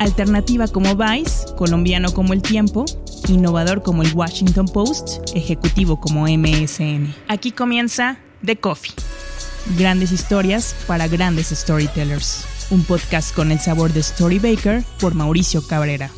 Alternativa como Vice, colombiano como El Tiempo, innovador como el Washington Post, ejecutivo como MSN. Aquí comienza The Coffee. Grandes historias para grandes storytellers. Un podcast con el sabor de Story Baker por Mauricio Cabrera.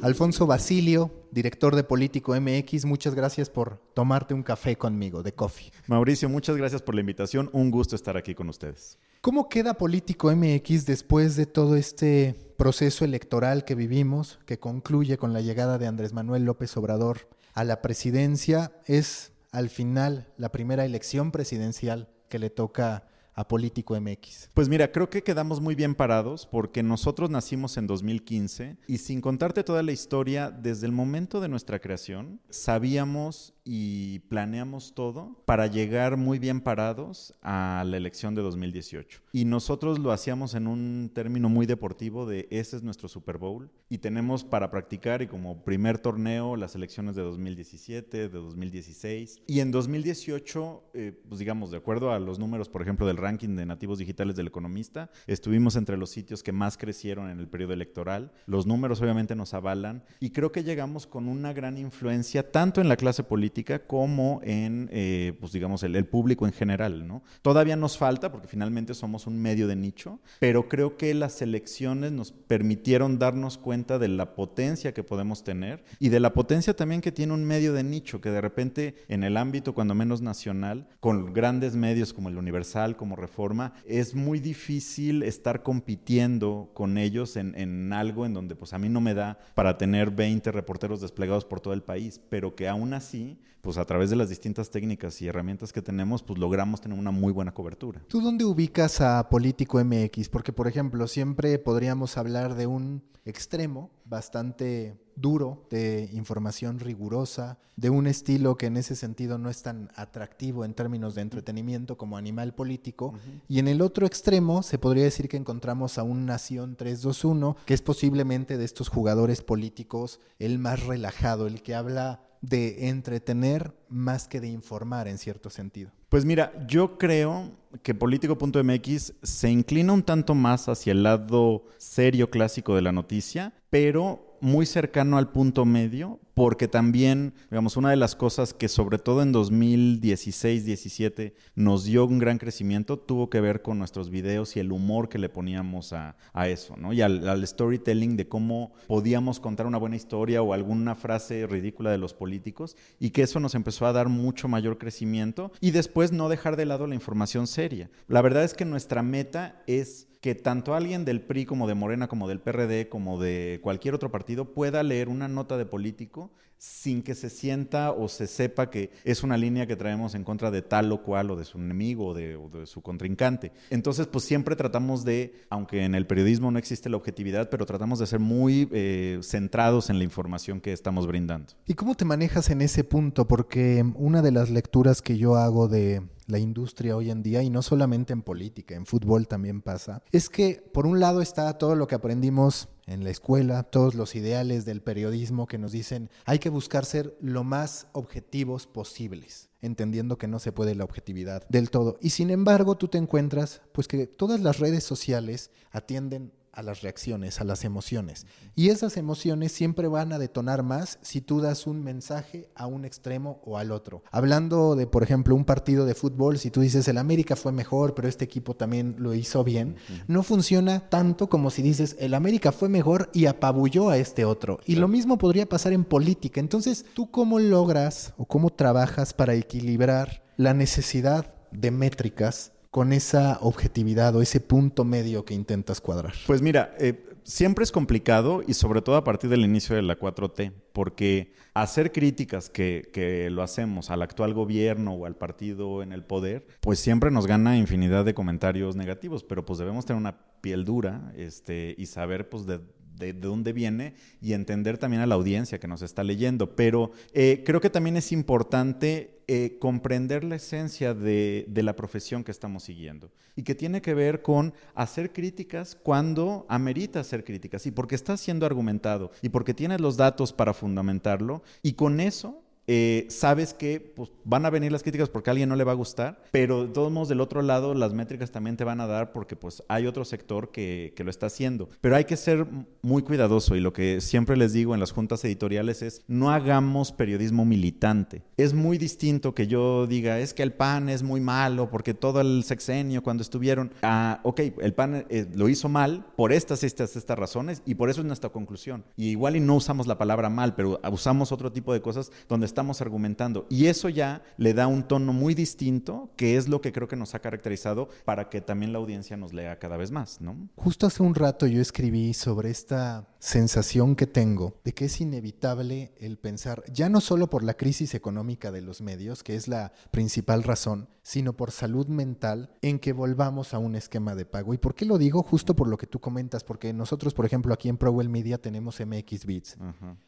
Alfonso Basilio, director de Político MX, muchas gracias por tomarte un café conmigo, de coffee. Mauricio, muchas gracias por la invitación. Un gusto estar aquí con ustedes. ¿Cómo queda Político MX después de todo este proceso electoral que vivimos, que concluye con la llegada de Andrés Manuel López Obrador a la presidencia? Es al final la primera elección presidencial que le toca a Político MX? Pues mira, creo que quedamos muy bien parados porque nosotros nacimos en 2015 y sin contarte toda la historia, desde el momento de nuestra creación, sabíamos y planeamos todo para llegar muy bien parados a la elección de 2018. Y nosotros lo hacíamos en un término muy deportivo de ese es nuestro Super Bowl y tenemos para practicar y como primer torneo las elecciones de 2017, de 2016 y en 2018, eh, pues digamos, de acuerdo a los números, por ejemplo, del ranking de nativos digitales del economista, estuvimos entre los sitios que más crecieron en el periodo electoral. Los números obviamente nos avalan y creo que llegamos con una gran influencia tanto en la clase política como en, eh, pues digamos, el, público en general, ¿no? Todavía nos falta, porque finalmente somos un medio de nicho, pero creo que las elecciones nos permitieron darnos cuenta de la potencia que podemos tener y de la potencia también que tiene un medio de nicho, que de repente en el ámbito, cuando menos nacional, con grandes medios como el Universal, como Reforma, es muy difícil estar compitiendo con ellos en, en algo en donde pues a mí no me da para tener 20 reporteros desplegados por todo el país, pero que aún así pues a través de las distintas técnicas y herramientas que tenemos, pues logramos tener una muy buena cobertura. ¿Tú dónde ubicas a Político MX? Porque, por ejemplo, siempre podríamos hablar de un extremo bastante duro, de información rigurosa, de un estilo que en ese sentido no es tan atractivo en términos de entretenimiento como animal político. Y en el otro extremo se podría decir que encontramos a un Nación 321, que es posiblemente de estos jugadores políticos el más relajado, el que habla de entretener más que de informar en cierto sentido? Pues mira, yo creo que político.mx se inclina un tanto más hacia el lado serio clásico de la noticia, pero muy cercano al punto medio, porque también, digamos, una de las cosas que sobre todo en 2016-17 nos dio un gran crecimiento tuvo que ver con nuestros videos y el humor que le poníamos a, eso, ¿no? Y al, storytelling de cómo podíamos contar una buena historia o alguna frase ridícula de los políticos y que eso nos empezó a dar mucho mayor crecimiento y después no dejar de lado la información seria. La verdad es que nuestra meta es que tanto alguien del PRI como de Morena, como del PRD, como de cualquier otro partido pueda leer una nota de político sin que se sienta o se sepa que es una línea que traemos en contra de tal o cual o de su enemigo o de, su contrincante. Entonces, pues siempre tratamos de, aunque en el periodismo no existe la objetividad, pero tratamos de ser muy eh, centrados en la información que estamos brindando. ¿Y cómo te manejas en ese punto? Porque una de las lecturas que yo hago de la industria hoy en día, y no solamente en política, en fútbol también pasa, es que por un lado está todo lo que aprendimos en la escuela, todos los ideales del periodismo que nos dicen hay que buscar ser lo más objetivos posibles, entendiendo que no se puede la objetividad del todo. Y sin embargo, tú te encuentras pues que todas las redes sociales atienden a las reacciones, a las emociones. Y esas emociones siempre van a detonar más si tú das un mensaje a un extremo o al otro. Hablando de, por ejemplo, un partido de fútbol, si tú dices el América fue mejor, pero este equipo también lo hizo bien, no funciona tanto como si dices el América fue mejor y apabulló a este otro. Y lo mismo podría pasar en política. Entonces, ¿tú cómo logras o cómo trabajas para equilibrar la necesidad de métricas con esa objetividad o ese punto medio que intentas cuadrar? Pues mira, eh, siempre es complicado y sobre todo a partir del inicio de la 4T, porque hacer críticas que, que, lo hacemos al actual gobierno o al partido en el poder, pues siempre nos gana infinidad de comentarios negativos, pero pues debemos tener una piel dura este, y saber pues de de, dónde viene y entender también a la audiencia que nos está leyendo. Pero eh, creo que también es importante eh, comprender la esencia de, de, la profesión que estamos siguiendo y que tiene que ver con hacer críticas cuando amerita hacer críticas y porque está siendo argumentado y porque tienes los datos para fundamentarlo y con eso Eh, sabes que pues, van a venir las críticas porque a alguien no le va a gustar, pero de todos modos del otro lado las métricas también te van a dar porque pues hay otro sector que, que lo está haciendo. Pero hay que ser muy cuidadoso y lo que siempre les digo en las juntas editoriales es no hagamos periodismo militante. Es muy distinto que yo diga es que el PAN es muy malo porque todo el sexenio cuando estuvieron, ah, ok, el PAN eh, lo hizo mal por estas, estas, estas razones y por eso es nuestra conclusión. Y igual y no usamos la palabra mal, pero usamos otro tipo de cosas donde estamos argumentando. Y eso ya le da un tono muy distinto, que es lo que creo que nos ha caracterizado para que también la audiencia nos lea cada vez más, ¿no? Justo hace un rato yo escribí sobre esta sensación que tengo de que es inevitable el pensar, ya no solo por la crisis económica de los medios, que es la principal razón, sino por salud mental, en que volvamos a un esquema de pago. ¿Y por qué lo digo? Justo por lo que tú comentas, porque nosotros, por ejemplo, aquí en Prowell Media tenemos MX Beats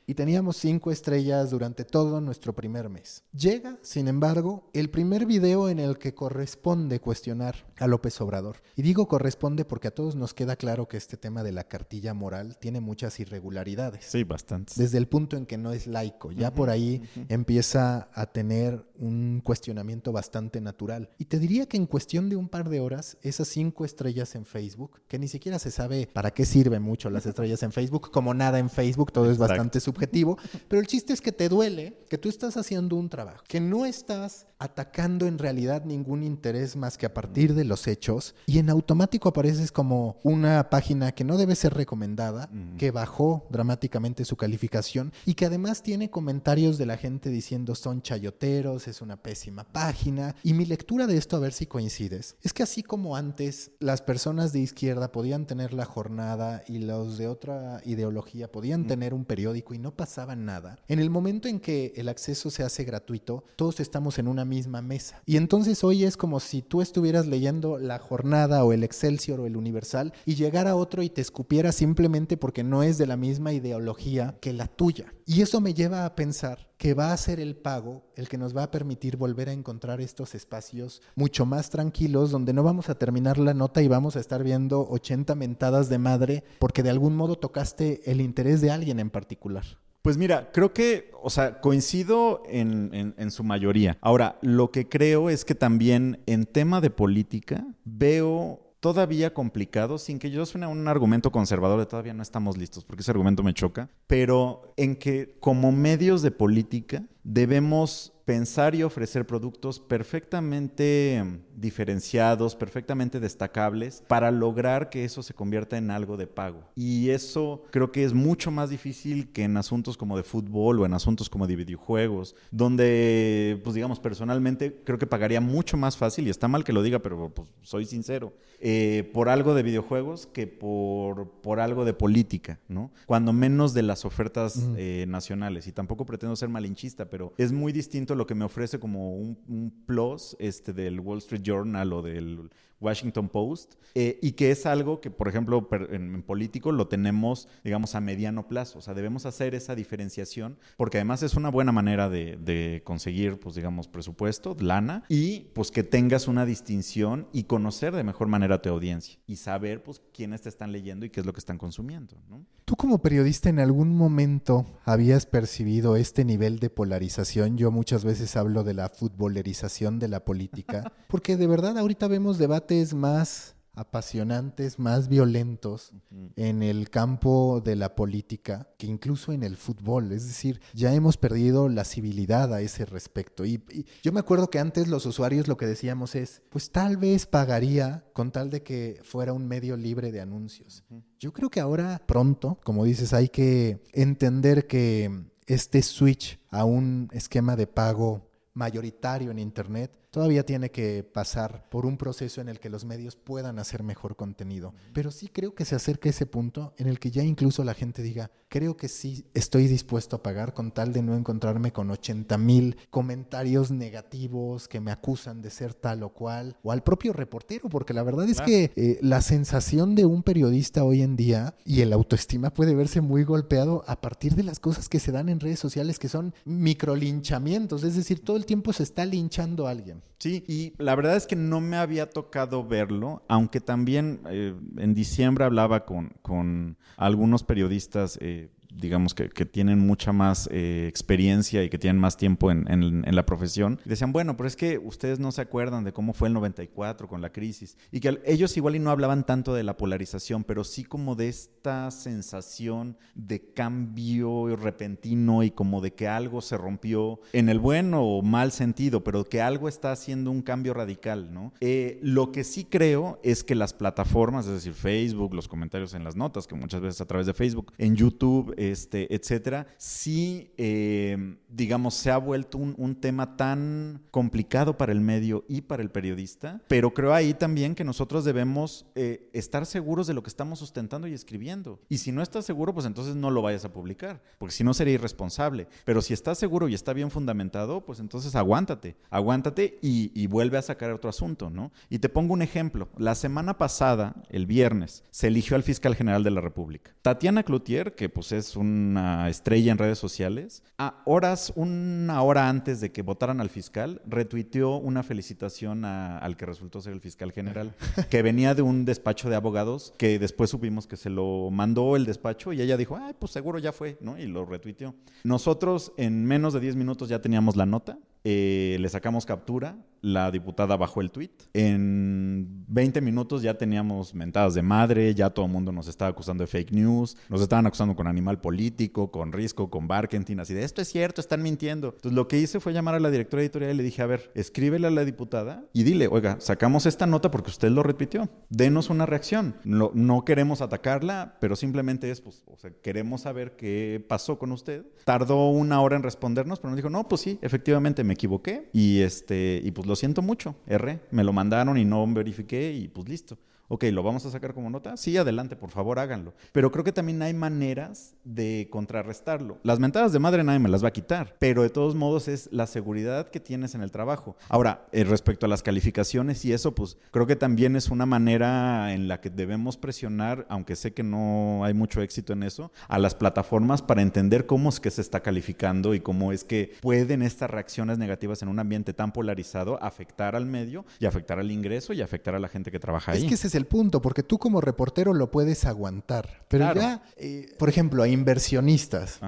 y teníamos cinco estrellas durante todo nuestro primer mes. Llega, sin embargo, el primer video en el que corresponde cuestionar a López Obrador. Y digo corresponde porque a todos nos queda claro que este tema de la cartilla moral tiene muchas irregularidades. Sí, bastante. Desde el punto en que no es laico. Ya por ahí empieza a tener un cuestionamiento bastante natural. Y te diría que en cuestión de un par de horas, esas cinco estrellas en Facebook, que ni siquiera se sabe para qué sirven mucho las estrellas en Facebook, como nada en Facebook, todo es bastante subjetivo, pero el chiste es que te duele que tú estás haciendo un trabajo, que no estás atacando en realidad ningún interés más que a partir de los hechos. Y en automático apareces como una página que no debe ser recomendada, que bajó dramáticamente su calificación y que además tiene comentarios de la gente diciendo son chayoteros, es una pésima página. Y mi lectura de esto, a ver si coincides, es que así como antes las personas de izquierda podían tener la jornada y los de otra ideología podían tener un periódico y no pasaba nada, en el momento en que el acceso se hace gratuito, todos estamos en una misma mesa. Y entonces hoy es como si tú estuvieras leyendo la jornada o el Excelsior o el Universal y llegara otro y te escupiera simplemente porque no es de la misma ideología que la tuya. Y eso me lleva a pensar que va a ser el pago el que nos va a permitir volver a encontrar estos espacios mucho más tranquilos donde no vamos a terminar la nota y vamos a estar viendo 80 mentadas de madre porque de algún modo tocaste el interés de alguien en particular. Pues mira, creo que, o sea, coincido en, en, su mayoría. Ahora, lo que creo es que también en tema de política veo todavía complicado, sin que yo suene un argumento conservador de todavía no estamos listos, porque ese argumento me choca, pero en que como medios de política debemos pensar y ofrecer productos perfectamente diferenciados, perfectamente destacables, para lograr que eso se convierta en algo de pago. Y eso creo que es mucho más difícil que en asuntos como de fútbol o en asuntos como de videojuegos, donde, pues digamos, personalmente creo que pagaría mucho más fácil, y está mal que lo diga, pero pues, soy sincero, eh, por algo de videojuegos que por, por algo de política, ¿no? Cuando menos de las ofertas eh, nacionales. Y tampoco pretendo ser malinchista, pero es muy distinto lo que me ofrece como un, un plus este, del Wall Street Journal o del Washington Post, eh, y que es algo que, por ejemplo, en, político lo tenemos, digamos, a mediano plazo. O sea, debemos hacer esa diferenciación, porque además es una buena manera de, conseguir, pues, digamos, presupuesto, lana, y pues que tengas una distinción y conocer de mejor manera a tu audiencia y saber, pues, quiénes te están leyendo y qué es lo que están consumiendo, ¿no? ¿Tú como periodista en algún momento habías percibido este nivel de polarización? Yo muchas veces hablo de la futbolerización de la política, porque de verdad ahorita vemos debates más apasionantes, más violentos en el campo de la política que incluso en el fútbol. Es decir, ya hemos perdido la civilidad a ese respecto. Y, yo me acuerdo que antes los usuarios lo que decíamos es, pues tal vez pagaría con tal de que fuera un medio libre de anuncios. Yo creo que ahora pronto, como dices, hay que entender que este switch a un esquema de pago mayoritario en Internet todavía tiene que pasar por un proceso en el que los medios puedan hacer mejor contenido. Pero sí creo que se acerca ese punto en el que ya incluso la gente diga, creo que sí estoy dispuesto a pagar con tal de no encontrarme con 80 mil comentarios negativos que me acusan de ser tal o cual, o al propio reportero, porque la verdad es que eh, la sensación de un periodista hoy en día y el autoestima puede verse muy golpeado a partir de las cosas que se dan en redes sociales que son microlinchamientos, es decir, todo el tiempo se está linchando a alguien. Sí, y la verdad es que no me había tocado verlo, aunque también eh, en diciembre hablaba con, con algunos periodistas. Eh, digamos que, tienen mucha más eh, experiencia y que tienen más tiempo en, en, la profesión, decían, bueno, pero es que ustedes no se acuerdan de cómo fue el 94 con la crisis, y que ellos igual y no hablaban tanto de la polarización, pero sí como de esta sensación de cambio repentino y como de que algo se rompió en el buen o mal sentido, pero que algo está haciendo un cambio radical, ¿no? Eh, lo que sí creo es que las plataformas, es decir, Facebook, los comentarios en las notas, que muchas veces a través de Facebook, en YouTube, este, etcétera, sí, eh, digamos, se ha vuelto un, un tema tan complicado para el medio y para el periodista, pero creo ahí también que nosotros debemos eh, estar seguros de lo que estamos sustentando y escribiendo. Y si no estás seguro, pues entonces no lo vayas a publicar, porque si no sería irresponsable. Pero si estás seguro y está bien fundamentado, pues entonces aguántate, aguántate y, y vuelve a sacar otro asunto, ¿no? Y te pongo un ejemplo. La semana pasada, el viernes, se eligió al fiscal general de la República. Tatiana Cloutier, que pues es una estrella en redes sociales, a horas, una hora antes de que votaran al fiscal, retuiteó una felicitación al que resultó ser el fiscal general, que venía de un despacho de abogados que después supimos que se lo mandó el despacho y ella dijo, ay, pues seguro ya fue, ¿no? Y lo retuiteó. Nosotros en menos de 10 minutos ya teníamos la nota, eh, le sacamos captura, la diputada bajó el tweet. En 20 minutos ya teníamos mentadas de madre, ya todo el mundo nos estaba acusando de fake news, nos estaban acusando con animal político, con risco, con Barkentin, así de esto es cierto, están mintiendo. Entonces lo que hice fue llamar a la directora editorial y le dije, a ver, escríbele a la diputada y dile, oiga, sacamos esta nota porque usted lo repitió, denos una reacción. No, queremos atacarla, pero simplemente es, pues, o sea, queremos saber qué pasó con usted. Tardó una hora en respondernos, pero nos dijo, no, pues sí, efectivamente me equivoqué. Y este y pues lo siento mucho, erré, me lo mandaron y no verifiqué y pues listo ok, ¿lo vamos a sacar como nota? Sí, adelante, por favor, háganlo. Pero creo que también hay maneras de contrarrestarlo. Las mentadas de madre nadie me las va a quitar, pero de todos modos es la seguridad que tienes en el trabajo. Ahora, eh, respecto a las calificaciones y eso, pues creo que también es una manera en la que debemos presionar, aunque sé que no hay mucho éxito en eso, a las plataformas para entender cómo es que se está calificando y cómo es que pueden estas reacciones negativas en un ambiente tan polarizado afectar al medio y afectar al ingreso y afectar a la gente que trabaja ahí. Es que el punto, porque tú como reportero lo puedes aguantar. Pero ya, eh, por ejemplo, a inversionistas,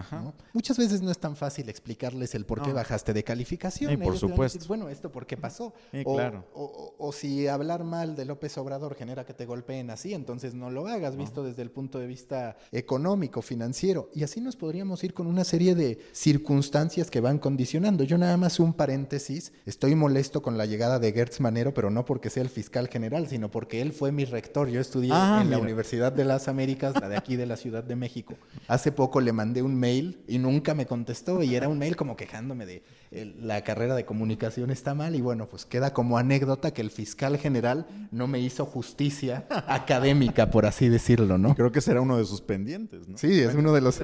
muchas veces no es tan fácil explicarles el por qué bajaste de calificación. por supuesto. bueno, ¿esto por qué pasó? o, claro. o, si hablar mal de López Obrador genera que te golpeen así, entonces no lo hagas, visto desde el punto de vista económico, financiero. Y así nos podríamos ir con una serie de circunstancias que van condicionando. Yo nada más un paréntesis, estoy molesto con la llegada de Gertz Manero, pero no porque sea el fiscal general, sino porque él fue mi rector. Yo estudié ah, en la Universidad de las Américas, la de aquí de la Ciudad de México. Hace poco le mandé un mail y nunca me contestó y era un mail como quejándome de la carrera de comunicación está mal y bueno, pues queda como anécdota que el fiscal general no me hizo justicia académica, por así decirlo, ¿no? Creo que será uno de sus pendientes, ¿no? Sí, es uno de los,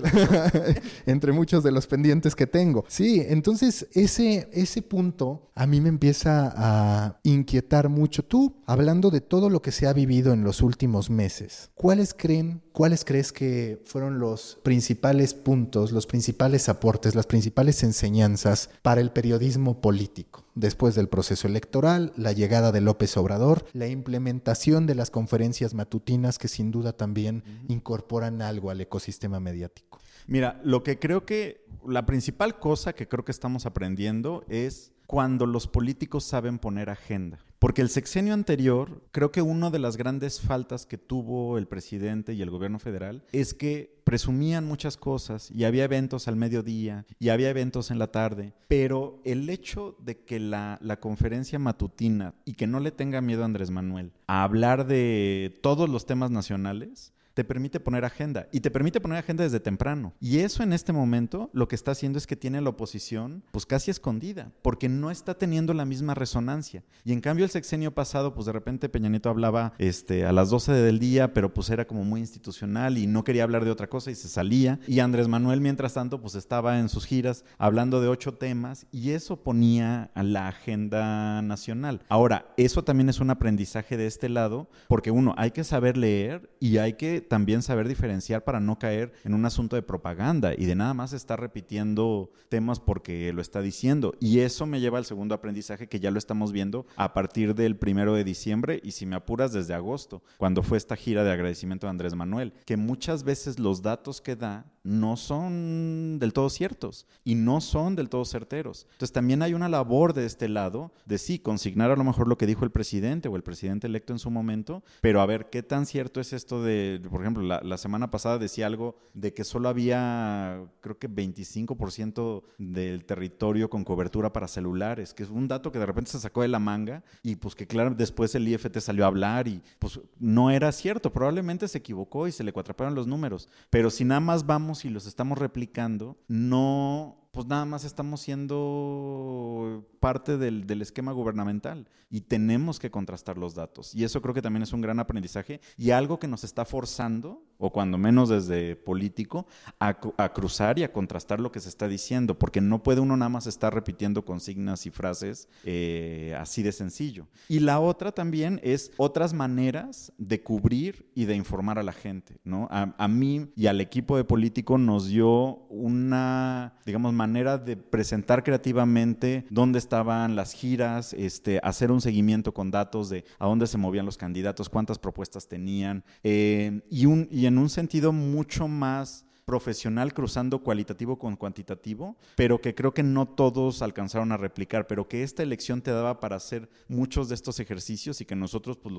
entre muchos de los pendientes que tengo. Sí, entonces ese, ese punto a mí me empieza a inquietar mucho. Tú, hablando de todo lo que se ha vivido en los últimos meses, ¿cuáles creen, cuáles crees que fueron los principales puntos, los principales aportes, las principales enseñanzas para el periodismo político. Después del proceso electoral, la llegada de López Obrador, la implementación de las conferencias matutinas que sin duda también incorporan algo al ecosistema mediático. Mira, lo que creo que la principal cosa que creo que estamos aprendiendo es cuando los políticos saben poner agenda. Porque el sexenio anterior, creo que una de las grandes faltas que tuvo el presidente y el gobierno federal es que presumían muchas cosas y había eventos al mediodía y había eventos en la tarde, pero el hecho de que la, la conferencia matutina y que no le tenga miedo a Andrés Manuel a hablar de todos los temas nacionales, te permite poner agenda y te permite poner agenda desde temprano. Y eso en este momento lo que está haciendo es que tiene la oposición pues casi escondida, porque no está teniendo la misma resonancia. Y en cambio el sexenio pasado pues de repente Peña Nieto hablaba este, a las 12 del día, pero pues era como muy institucional y no quería hablar de otra cosa y se salía. Y Andrés Manuel mientras tanto pues estaba en sus giras hablando de ocho temas y eso ponía a la agenda nacional. Ahora, eso también es un aprendizaje de este lado, porque uno, hay que saber leer y hay que también saber diferenciar para no caer en un asunto de propaganda y de nada más estar repitiendo temas porque lo está diciendo. Y eso me lleva al segundo aprendizaje que ya lo estamos viendo a partir del primero de diciembre y si me apuras desde agosto, cuando fue esta gira de agradecimiento de Andrés Manuel, que muchas veces los datos que da no son del todo ciertos y no son del todo certeros. Entonces también hay una labor de este lado de sí, consignar a lo mejor lo que dijo el presidente o el presidente electo en su momento, pero a ver qué tan cierto es esto de, por ejemplo, la, semana pasada decía algo de que solo había, creo que 25% del territorio con cobertura para celulares, que es un dato que de repente se sacó de la manga y pues que claro, después el IFT salió a hablar y pues no era cierto, probablemente se equivocó y se le cuatraparon los números, pero si nada más vamos y los estamos replicando, no pues nada más estamos siendo parte del, esquema gubernamental y tenemos que contrastar los datos. Y eso creo que también es un gran aprendizaje y algo que nos está forzando, o cuando menos desde político, a, cruzar y a contrastar lo que se está diciendo, porque no puede uno nada más estar repitiendo consignas y frases eh, así de sencillo. Y la otra también es otras maneras de cubrir y de informar a la gente. ¿no? A, a mí y al equipo de político nos dio una, digamos, manera de presentar creativamente dónde estaban las giras, este, hacer un seguimiento con datos de a dónde se movían los candidatos, cuántas propuestas tenían, eh, y, en un sentido mucho más profesional cruzando cualitativo con cuantitativo, pero que creo que no todos alcanzaron a replicar, pero que esta elección te daba para hacer muchos de estos ejercicios y que nosotros pues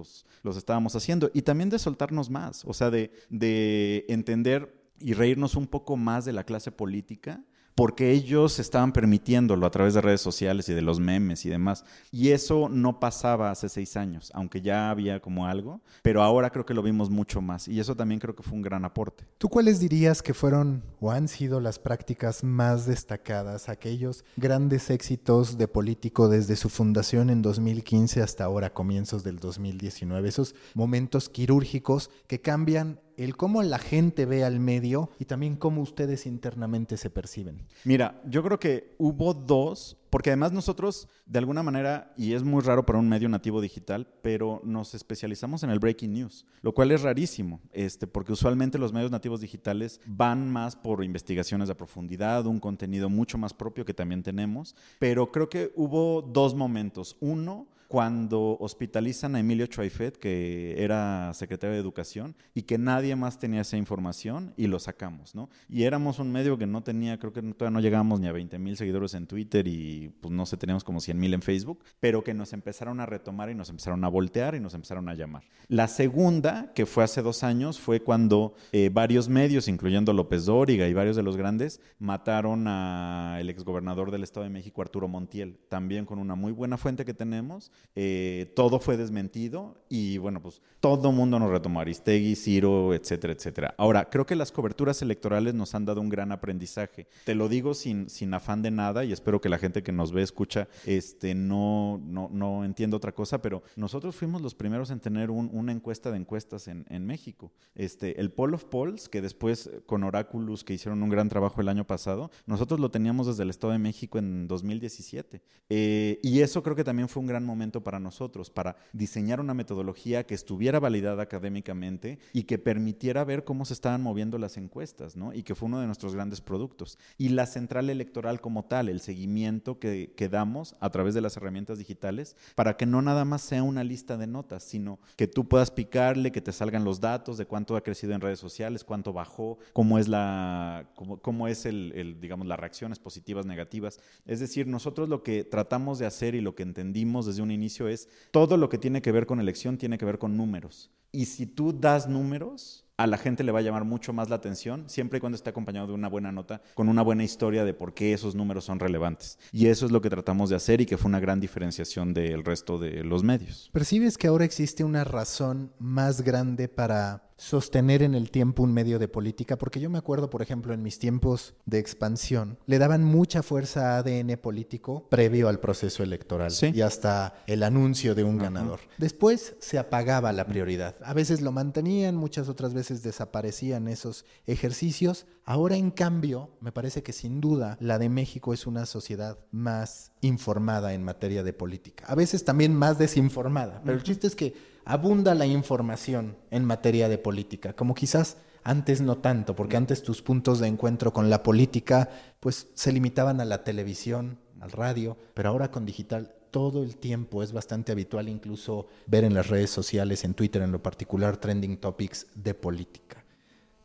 los, estábamos haciendo. Y también de soltarnos más, o sea, de entender y reírnos un poco más de la clase política porque ellos estaban permitiéndolo a través de redes sociales y de los memes y demás. Y eso no pasaba hace seis años, aunque ya había como algo, pero ahora creo que lo vimos mucho más y eso también creo que fue un gran aporte. ¿Tú cuáles dirías que fueron o han sido las prácticas más destacadas, aquellos grandes éxitos de político desde su fundación en 2015 hasta ahora, comienzos del 2019, esos momentos quirúrgicos que cambian el cómo la gente ve al medio y también cómo ustedes internamente se perciben. Mira, yo creo que hubo dos, porque además nosotros, de alguna manera, y es muy raro para un medio nativo digital, pero nos especializamos en el breaking news, lo cual es rarísimo, este, porque usualmente los medios nativos digitales van más por investigaciones de profundidad, un contenido mucho más propio que también tenemos, pero creo que hubo dos momentos. Uno, cuando hospitalizan a Emilio Choifet, que era secretario de Educación, y que nadie más tenía esa información, y lo sacamos, ¿no? Y éramos un medio que no tenía, creo que todavía no llegábamos ni a 20 mil seguidores en Twitter y pues no sé, teníamos como 100 mil en Facebook, pero que nos empezaron a retomar y nos empezaron a voltear y nos empezaron a llamar. La segunda, que fue hace dos años, fue cuando eh, varios medios, incluyendo López Dóriga y varios de los grandes, mataron al exgobernador del Estado de México, Arturo Montiel, también con una muy buena fuente que tenemos eh, todo fue desmentido y bueno, pues todo mundo nos retomó, Aristegui, Ciro, etcétera, etcétera. Ahora, creo que las coberturas electorales nos han dado un gran aprendizaje. Te lo digo sin, sin afán de nada y espero que la gente que nos ve, escucha, este, no, no, no entienda otra cosa, pero nosotros fuimos los primeros en tener una encuesta de encuestas en, en México. Este, el Poll of Polls, que después con Oráculos, que hicieron un gran trabajo el año pasado, nosotros lo teníamos desde el Estado de México en 2017. Eh, y eso creo que también fue un gran momento para nosotros, para diseñar una metodología que estuviera validada académicamente y que permitiera ver cómo se estaban moviendo las encuestas, ¿no? Y que fue uno de nuestros grandes productos. Y la central electoral como tal, el seguimiento que, que damos a través de las herramientas digitales, para que no nada más sea una lista de notas, sino que tú puedas picarle, que te salgan los datos de cuánto ha crecido en redes sociales, cuánto bajó, cómo es la, cómo, cómo es el, el, digamos, las reacciones positivas, negativas. Es decir, nosotros lo que tratamos de hacer y lo que entendimos desde un inicio es todo lo que tiene que ver con elección tiene que ver con números. Y si tú das números, a la gente le va a llamar mucho más la atención, siempre y cuando esté acompañado de una buena nota, con una buena historia de por qué esos números son relevantes. Y eso es lo que tratamos de hacer y que fue una gran diferenciación del resto de los medios. ¿Percibes que ahora existe una razón más grande para sostener en el tiempo un medio de política, porque yo me acuerdo, por ejemplo, en mis tiempos de expansión, le daban mucha fuerza a ADN político previo al proceso electoral y hasta el anuncio de un ganador. Después se apagaba la prioridad. A veces lo mantenían, muchas otras veces desaparecían esos ejercicios Ahora, en cambio, me parece que sin duda la de México es una sociedad más informada en materia de política. A veces también más desinformada, pero el chiste es que abunda la información en materia de política, como quizás antes no tanto, porque antes tus puntos de encuentro con la política pues se limitaban a la televisión, al radio, pero ahora con digital todo el tiempo es bastante habitual incluso ver en las redes sociales, en Twitter en lo particular, trending topics de política.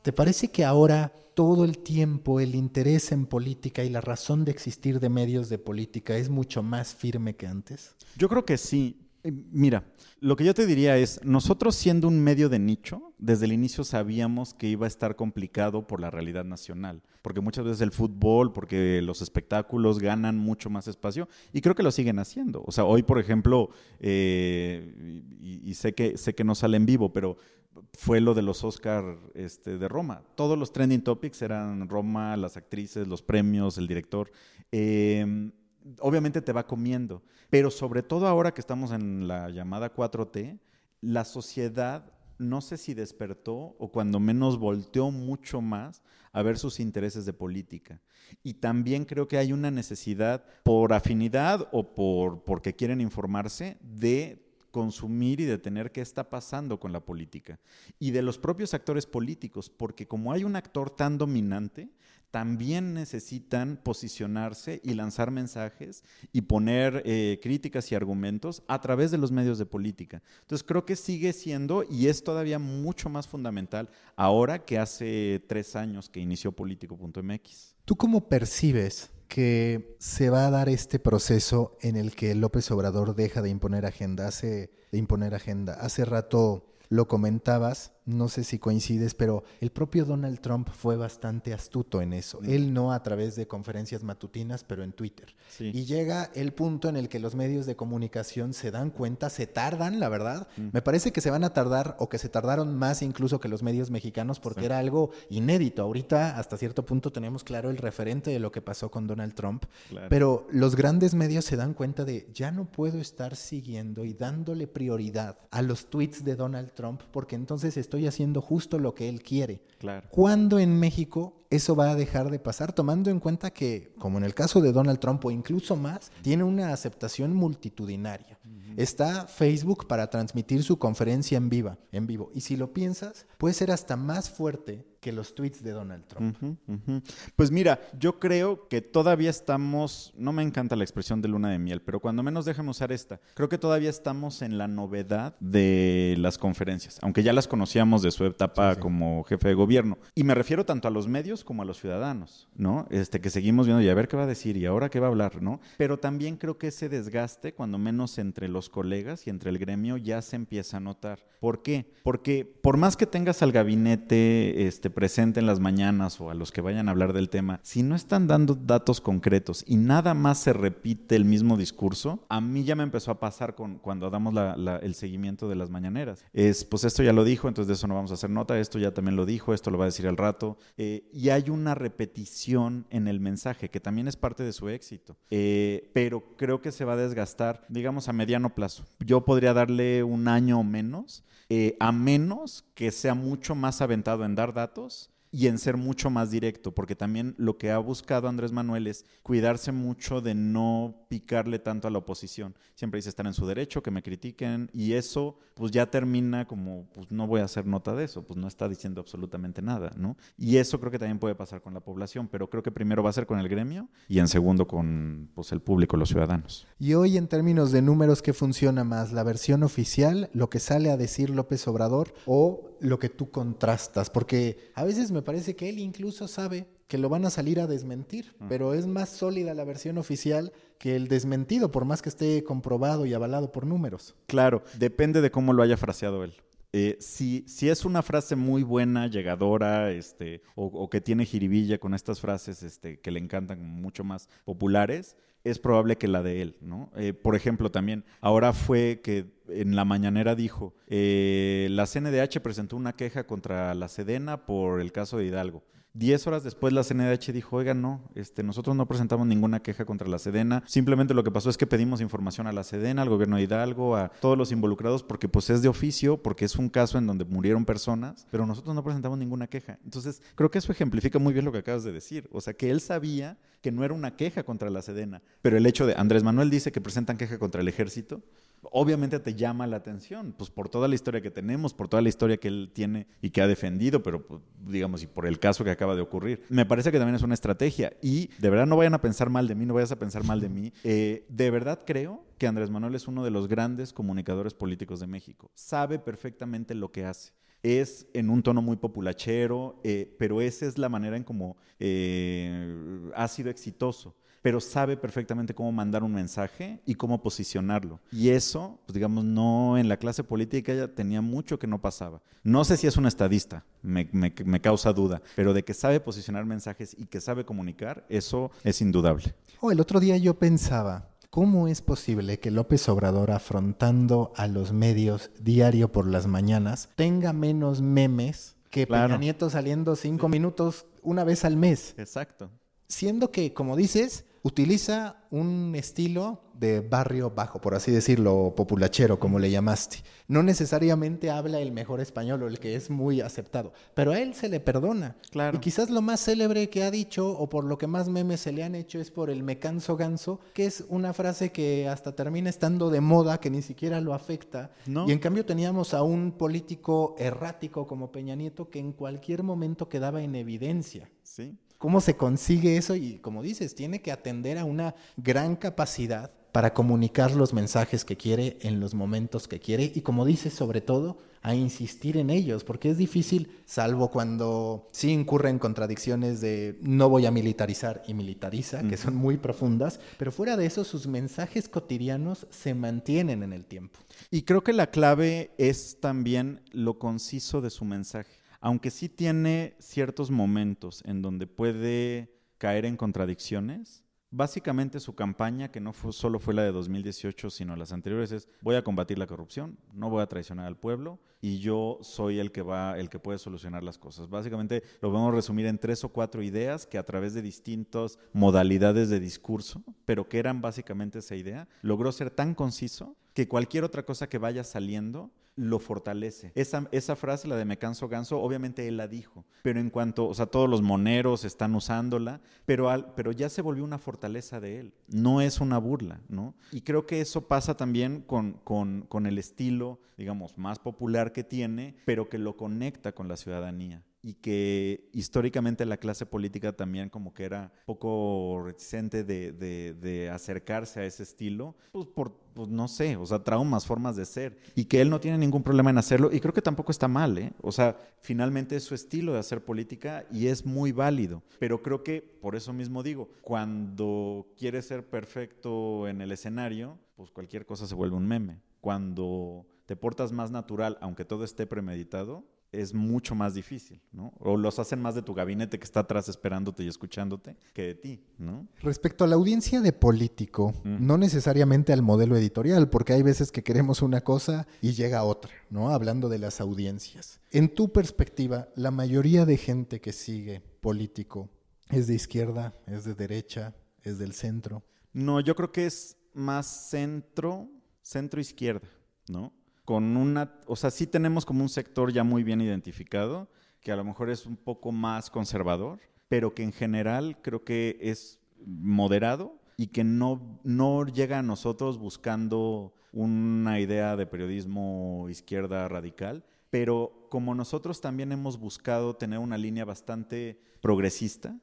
¿Te parece que ahora todo el tiempo el interés en política y la razón de existir de medios de política es mucho más firme que antes? Yo creo que sí. Eh, mira, lo que yo te diría es, nosotros siendo un medio de nicho, desde el inicio sabíamos que iba a estar complicado por la realidad nacional, porque muchas veces el fútbol, porque los espectáculos ganan mucho más espacio y creo que lo siguen haciendo. O sea, hoy, por ejemplo, eh, y, sé, que, sé que no sale en vivo, pero fue lo de los Oscar este, de Roma. Todos los trending topics eran Roma, las actrices, los premios, el director. Em, obviamente te va comiendo, pero sobre todo ahora que estamos en la llamada 4T, la sociedad no sé si despertó o cuando menos volteó mucho más a ver sus intereses de política. Y también creo que hay una necesidad por afinidad o por porque quieren informarse de consumir y de tener qué está pasando con la política. Y de los propios actores políticos, porque como hay un actor tan dominante, también necesitan posicionarse y lanzar mensajes y poner eh, críticas y argumentos a través de los medios de política. Entonces creo que sigue siendo y es todavía mucho más fundamental ahora que hace tres años que inició político.mx. ¿Tú cómo percibes que se va a dar este proceso en el que López Obrador deja de imponer agenda. Hace, de imponer agenda. Hace rato lo comentabas, no sé si coincides, pero el propio Donald Trump fue bastante astuto en eso. Él no a través de conferencias matutinas, pero en Twitter. Y llega el punto en el que los medios de comunicación se dan cuenta, se tardan, la verdad. Mm. Me parece que se van a tardar o que se tardaron más incluso que los medios mexicanos porque era algo inédito. Ahorita hasta cierto punto tenemos claro el referente de lo que pasó con Donald Trump, pero los grandes medios se dan cuenta de ya no puedo estar siguiendo y dándole prioridad a los tweets de Donald Trump porque entonces estoy estoy haciendo justo lo que él quiere. Claro. ¿Cuándo en México eso va a dejar de pasar? Tomando en cuenta que, como en el caso de Donald Trump o incluso más, tiene una aceptación multitudinaria. Está Facebook para transmitir su conferencia en, viva, en vivo. Y si lo piensas, puede ser hasta más fuerte que los tweets de Donald Trump. Pues mira, yo creo que todavía estamos, no me encanta la expresión de luna de miel, pero cuando menos déjame usar esta, creo que todavía estamos en la novedad de las conferencias, aunque ya las conocíamos de su etapa como jefe de gobierno. Y me refiero tanto a los medios como a los ciudadanos, ¿no? Este, que seguimos viendo y a ver qué va a decir y ahora qué va a hablar, ¿no? Pero también creo que ese desgaste, cuando menos entre los colegas y entre el gremio, ya se empieza a notar. ¿Por qué? Porque por más que tengas al gabinete, este, presente en las mañanas o a los que vayan a hablar del tema, si no están dando datos concretos y nada más se repite el mismo discurso, a mí ya me empezó a pasar con cuando damos el seguimiento de las mañaneras. Es, pues esto ya lo dijo, entonces de eso no vamos a hacer nota, esto ya también lo dijo, esto lo va a decir al rato. Eh, y hay una repetición en el mensaje que también es parte de su éxito. Eh, pero creo que se va a desgastar, digamos, a mediano plazo. Yo podría darle un año o menos, eh, a menos que sea mucho más aventado en dar datos y en ser mucho más directo, porque también lo que ha buscado Andrés Manuel es cuidarse mucho de no picarle tanto a la oposición. Siempre dice estar en su derecho, que me critiquen, y eso pues ya termina como, pues no voy a hacer nota de eso, pues no está diciendo absolutamente nada, ¿no? Y eso creo que también puede pasar con la población, pero creo que primero va a ser con el gremio y en segundo con pues el público, los ciudadanos. Y hoy en términos de números, ¿qué funciona más? ¿La versión oficial, lo que sale a decir López Obrador o lo que tú contrastas, porque a veces me parece que él incluso sabe que lo van a salir a desmentir, pero es más sólida la versión oficial que el desmentido, por más que esté comprobado y avalado por números. Claro, depende de cómo lo haya fraseado él. Eh, si, si, es una frase muy buena, llegadora, este, o, que tiene jiribilla con estas frases este, que le encantan mucho más populares, es probable que la de él, ¿no? Eh, por ejemplo, también, ahora fue que en la mañanera dijo, eh, la CNDH presentó una queja contra la Sedena por el caso de Hidalgo. Diez horas después la CNDH dijo, oiga, no, este, nosotros no presentamos ninguna queja contra la Sedena. Simplemente lo que pasó es que pedimos información a la Sedena, al gobierno de Hidalgo, a todos los involucrados, porque pues es de oficio, porque es un caso en donde murieron personas, pero nosotros no presentamos ninguna queja. Entonces, creo que eso ejemplifica muy bien lo que acabas de decir. O sea, que él sabía que no era una queja contra la Sedena, pero el hecho de Andrés Manuel dice que presentan queja contra el ejército, obviamente te llama la atención, pues por toda la historia que tenemos, por toda la historia que él tiene y que ha defendido, pero pues, digamos, y por el caso que acaba de ocurrir. Me parece que también es una estrategia y de verdad no vayan a pensar mal de mí, no vayas a pensar mal de mí. Eh, de verdad creo que Andrés Manuel es uno de los grandes comunicadores políticos de México. Sabe perfectamente lo que hace es en un tono muy populachero, eh, pero esa es la manera en cómo eh, ha sido exitoso pero sabe perfectamente cómo mandar un mensaje y cómo posicionarlo. Y eso, pues digamos, no en la clase política ya tenía mucho que no pasaba. No sé si es un estadista, me, causa duda, pero de que sabe posicionar mensajes y que sabe comunicar, eso es indudable. Oh, el otro día yo pensaba, ¿Cómo es posible que López Obrador, afrontando a los medios diario por las mañanas, tenga menos memes que Peña Nieto saliendo cinco minutos una vez al mes? Exacto. Siendo que, como dices, utiliza un estilo de barrio bajo, por así decirlo, populachero, como le llamaste. No necesariamente habla el mejor español o el que es muy aceptado, pero a él se le perdona. Claro. Y quizás lo más célebre que ha dicho, o por lo que más memes se le han hecho, es por el me canso ganso, que es una frase que hasta termina estando de moda, que ni siquiera lo afecta. Y en cambio teníamos a un político errático como Peña Nieto que en cualquier momento quedaba en evidencia. Sí. ¿Cómo se consigue eso? Y como dices, tiene que atender a una gran capacidad para comunicar los mensajes que quiere en los momentos que quiere y como dices, sobre todo, a insistir en ellos, porque es difícil, salvo cuando sí incurre en contradicciones de no voy a militarizar y militariza, que son muy profundas, pero fuera de eso sus mensajes cotidianos se mantienen en el tiempo. Y creo que la clave es también lo conciso de su mensaje aunque sí tiene ciertos momentos en donde puede caer en contradicciones, Básicamente su campaña, que no solo fue la de 2018, sino las anteriores, es voy a combatir la corrupción, no voy a traicionar al pueblo y yo soy el que va, el que puede solucionar las cosas. Básicamente lo vamos a resumir en tres o cuatro ideas que a través de distintas modalidades de discurso, pero que eran básicamente esa idea, logró ser tan conciso que cualquier otra cosa que vaya saliendo lo fortalece. Esa, esa frase, la de me canso ganso, obviamente él la dijo, pero en cuanto, o sea, todos los moneros están usándola, pero, al, pero ya se volvió una fortaleza de él, no es una burla, ¿no? Y creo que eso pasa también con, con, con el estilo, digamos, más popular que tiene, pero que lo conecta con la ciudadanía y que históricamente la clase política también como que era poco reticente de, acercarse a ese estilo, pues por, pues no sé, o sea, traumas, formas de ser, y que él no tiene ningún problema en hacerlo, y creo que tampoco está mal, ¿eh? O sea, finalmente es su estilo de hacer política y es muy válido, pero creo que, por eso mismo digo, cuando quiere ser perfecto en el escenario, pues cualquier cosa se vuelve un meme. Cuando te portas más natural, aunque todo esté premeditado, es mucho más difícil, ¿no? O los hacen más de tu gabinete que está atrás esperándote y escuchándote que de ti, ¿no? Respecto a la audiencia de político, no necesariamente al modelo editorial, porque hay veces que queremos una cosa y llega otra, ¿no? Hablando de las audiencias. En tu perspectiva, la mayoría de gente que sigue político es de izquierda, es de derecha, es del centro. No, yo creo que es más centro, centro izquierda, ¿no? Con una, o sea, sí tenemos como un sector ya muy bien identificado, que a lo mejor es un poco más conservador, pero que en general creo que es moderado y que no, no llega a nosotros buscando una idea de periodismo izquierda radical, pero como nosotros también hemos buscado tener una línea bastante progresista,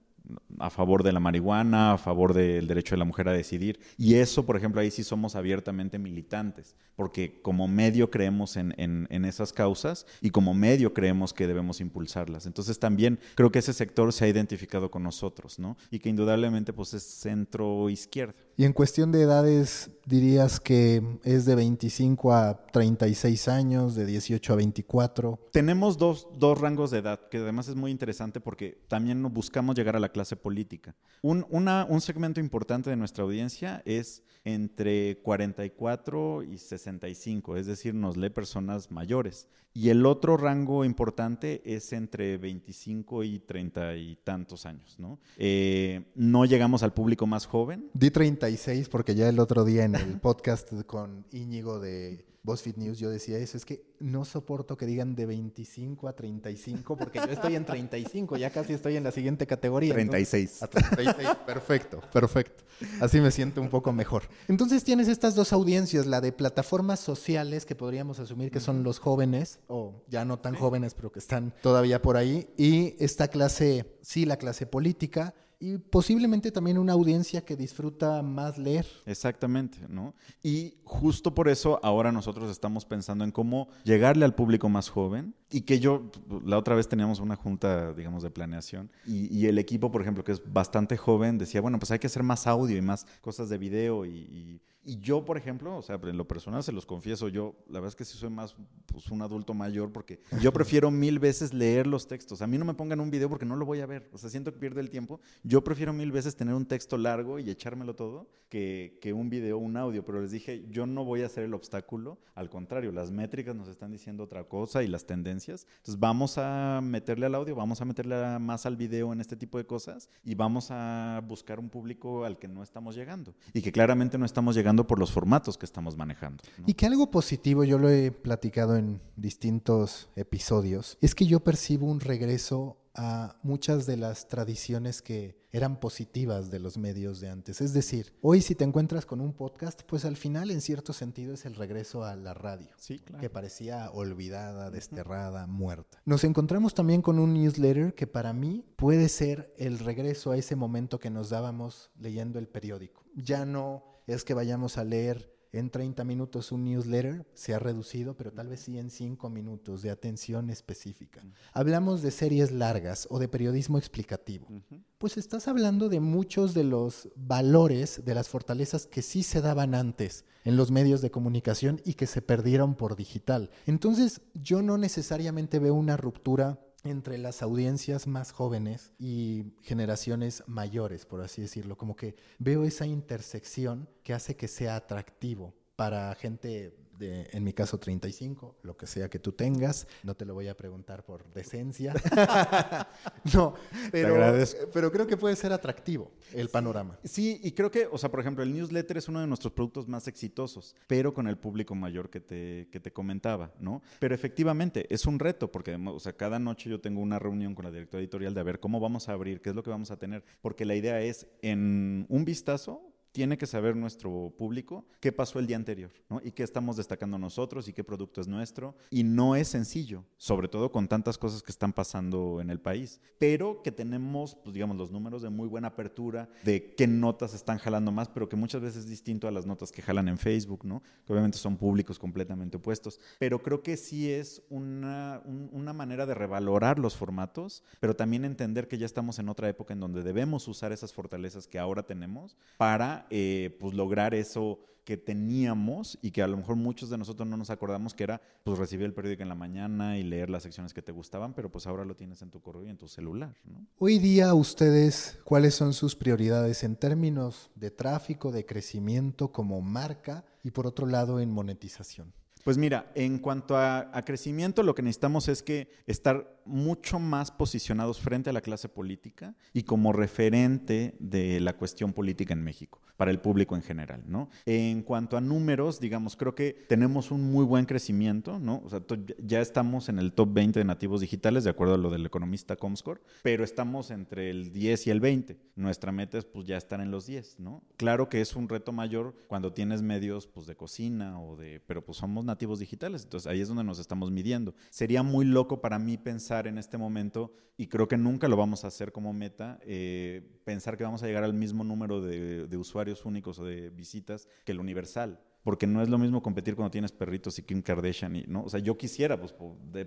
a favor de la marihuana, a favor del derecho de la mujer a decidir. Y eso, por ejemplo, ahí sí somos abiertamente militantes, porque como medio creemos en, en, esas causas y como medio creemos que debemos impulsarlas. Entonces también creo que ese sector se ha identificado con nosotros, ¿no? Y que indudablemente pues es centro izquierda. Y en cuestión de edades, dirías que es de 25 a 36 años, de 18 a 24. Tenemos dos, dos rangos de edad, que además es muy interesante porque también buscamos llegar a la clase política. Un, una, un segmento importante de nuestra audiencia es entre 44 y 65, es decir, nos lee personas mayores. Y el otro rango importante es entre 25 y 30 y tantos años, ¿no? Eh, no llegamos al público más joven. Di 36 porque ya el otro día en el podcast con Íñigo de BuzzFeed News yo decía eso, es que no soporto que digan de 25 a 35 porque yo estoy en 35, ya casi estoy en la siguiente categoría. 36. a 36, perfecto, perfecto. Así me siento un poco mejor. Entonces tienes estas dos audiencias, la de plataformas sociales que podríamos asumir que son los jóvenes o ya no tan jóvenes pero que están todavía por ahí y esta clase, sí, la clase política y posiblemente también una audiencia que disfruta más leer. Exactamente, ¿no? Y justo por eso ahora nosotros estamos pensando en cómo llegarle al público más joven y que yo, la otra vez teníamos una junta, digamos, de planeación y, el equipo, por ejemplo, que es bastante joven, decía, bueno, pues hay que hacer más audio y más cosas de video y y yo, por ejemplo, o sea, en lo personal se los confieso, yo la verdad es que sí soy más pues, un adulto mayor porque yo prefiero mil veces leer los textos. A mí no me pongan un video porque no lo voy a ver. O sea, siento que pierde el tiempo. Yo prefiero mil veces tener un texto largo y echármelo todo que, que un video, un audio. Pero les dije, yo no voy a ser el obstáculo. Al contrario, las métricas nos están diciendo otra cosa y las tendencias. Entonces vamos a meterle al audio, vamos a meterle más al video en este tipo de cosas y vamos a buscar un público al que no estamos llegando. Y que claramente no estamos llegando por los formatos que estamos manejando. Y que algo positivo, yo lo he platicado en distintos episodios, es que yo percibo un regreso a muchas de las tradiciones que eran positivas de los medios de antes. Es decir, hoy si te encuentras con un podcast, pues al final en cierto sentido es el regreso a la radio, sí, claro. que parecía olvidada, desterrada, muerta. Nos encontramos también con un newsletter que para mí puede ser el regreso a ese momento que nos dábamos leyendo el periódico. Ya no es que vayamos a leer en 30 minutos un newsletter, se ha reducido, pero tal vez sí en 5 minutos de atención específica. Hablamos de series largas o de periodismo explicativo. Pues estás hablando de muchos de los valores, de las fortalezas que sí se daban antes en los medios de comunicación y que se perdieron por digital. Entonces yo no necesariamente veo una ruptura entre las audiencias más jóvenes y generaciones mayores, por así decirlo. Como que veo esa intersección que hace que sea atractivo para gente en mi caso 35, lo que sea que tú tengas. No te lo voy a preguntar por decencia. no, pero, pero creo que puede ser atractivo el panorama. Sí, y creo que, o sea, por ejemplo, el newsletter es uno de nuestros productos más exitosos, pero con el público mayor que te, que te comentaba, ¿no? Pero efectivamente es un reto, porque, o sea, cada noche yo tengo una reunión con la directora editorial de a ver cómo vamos a abrir, qué es lo que vamos a tener, porque la idea es en un vistazo tiene que saber nuestro público qué pasó el día anterior, ¿no? Y qué estamos destacando nosotros y qué producto es nuestro. Y no es sencillo, sobre todo con tantas cosas que están pasando en el país, pero que tenemos, pues digamos, los números de muy buena apertura, de qué notas están jalando más, pero que muchas veces es distinto a las notas que jalan en Facebook, ¿no? Que obviamente son públicos completamente opuestos. Pero creo que sí es una, una manera de revalorar los formatos, pero también entender que ya estamos en otra época en donde debemos usar esas fortalezas que ahora tenemos para eh, pues lograr eso que teníamos y que a lo mejor muchos de nosotros no nos acordamos que era pues recibir el periódico en la mañana y leer las secciones que te gustaban, pero pues ahora lo tienes en tu correo y en tu celular. Hoy día ustedes, ¿cuáles son sus prioridades en términos de tráfico, de crecimiento como marca y por otro lado en monetización? Pues mira, en cuanto a, a, crecimiento, lo que necesitamos es que estar mucho más posicionados frente a la clase política y como referente de la cuestión política en México para el público en general, ¿no? En cuanto a números, digamos, creo que tenemos un muy buen crecimiento, ¿no? O sea, ya estamos en el top 20 de nativos digitales, de acuerdo a lo del economista Comscore, pero estamos entre el 10 y el 20. Nuestra meta es, pues, ya estar en los 10, ¿no? Claro que es un reto mayor cuando tienes medios, pues, de cocina o de... Pero, pues, somos nativos digitales, entonces ahí es donde nos estamos midiendo. Sería muy loco para mí pensar en este momento, y creo que nunca lo vamos a hacer como meta, eh, pensar que vamos a llegar al mismo número de, usuarios únicos o de visitas que el universal. porque no es lo mismo competir cuando tienes perritos y Kim Kardashian, y, ¿no? O sea, yo quisiera, pues,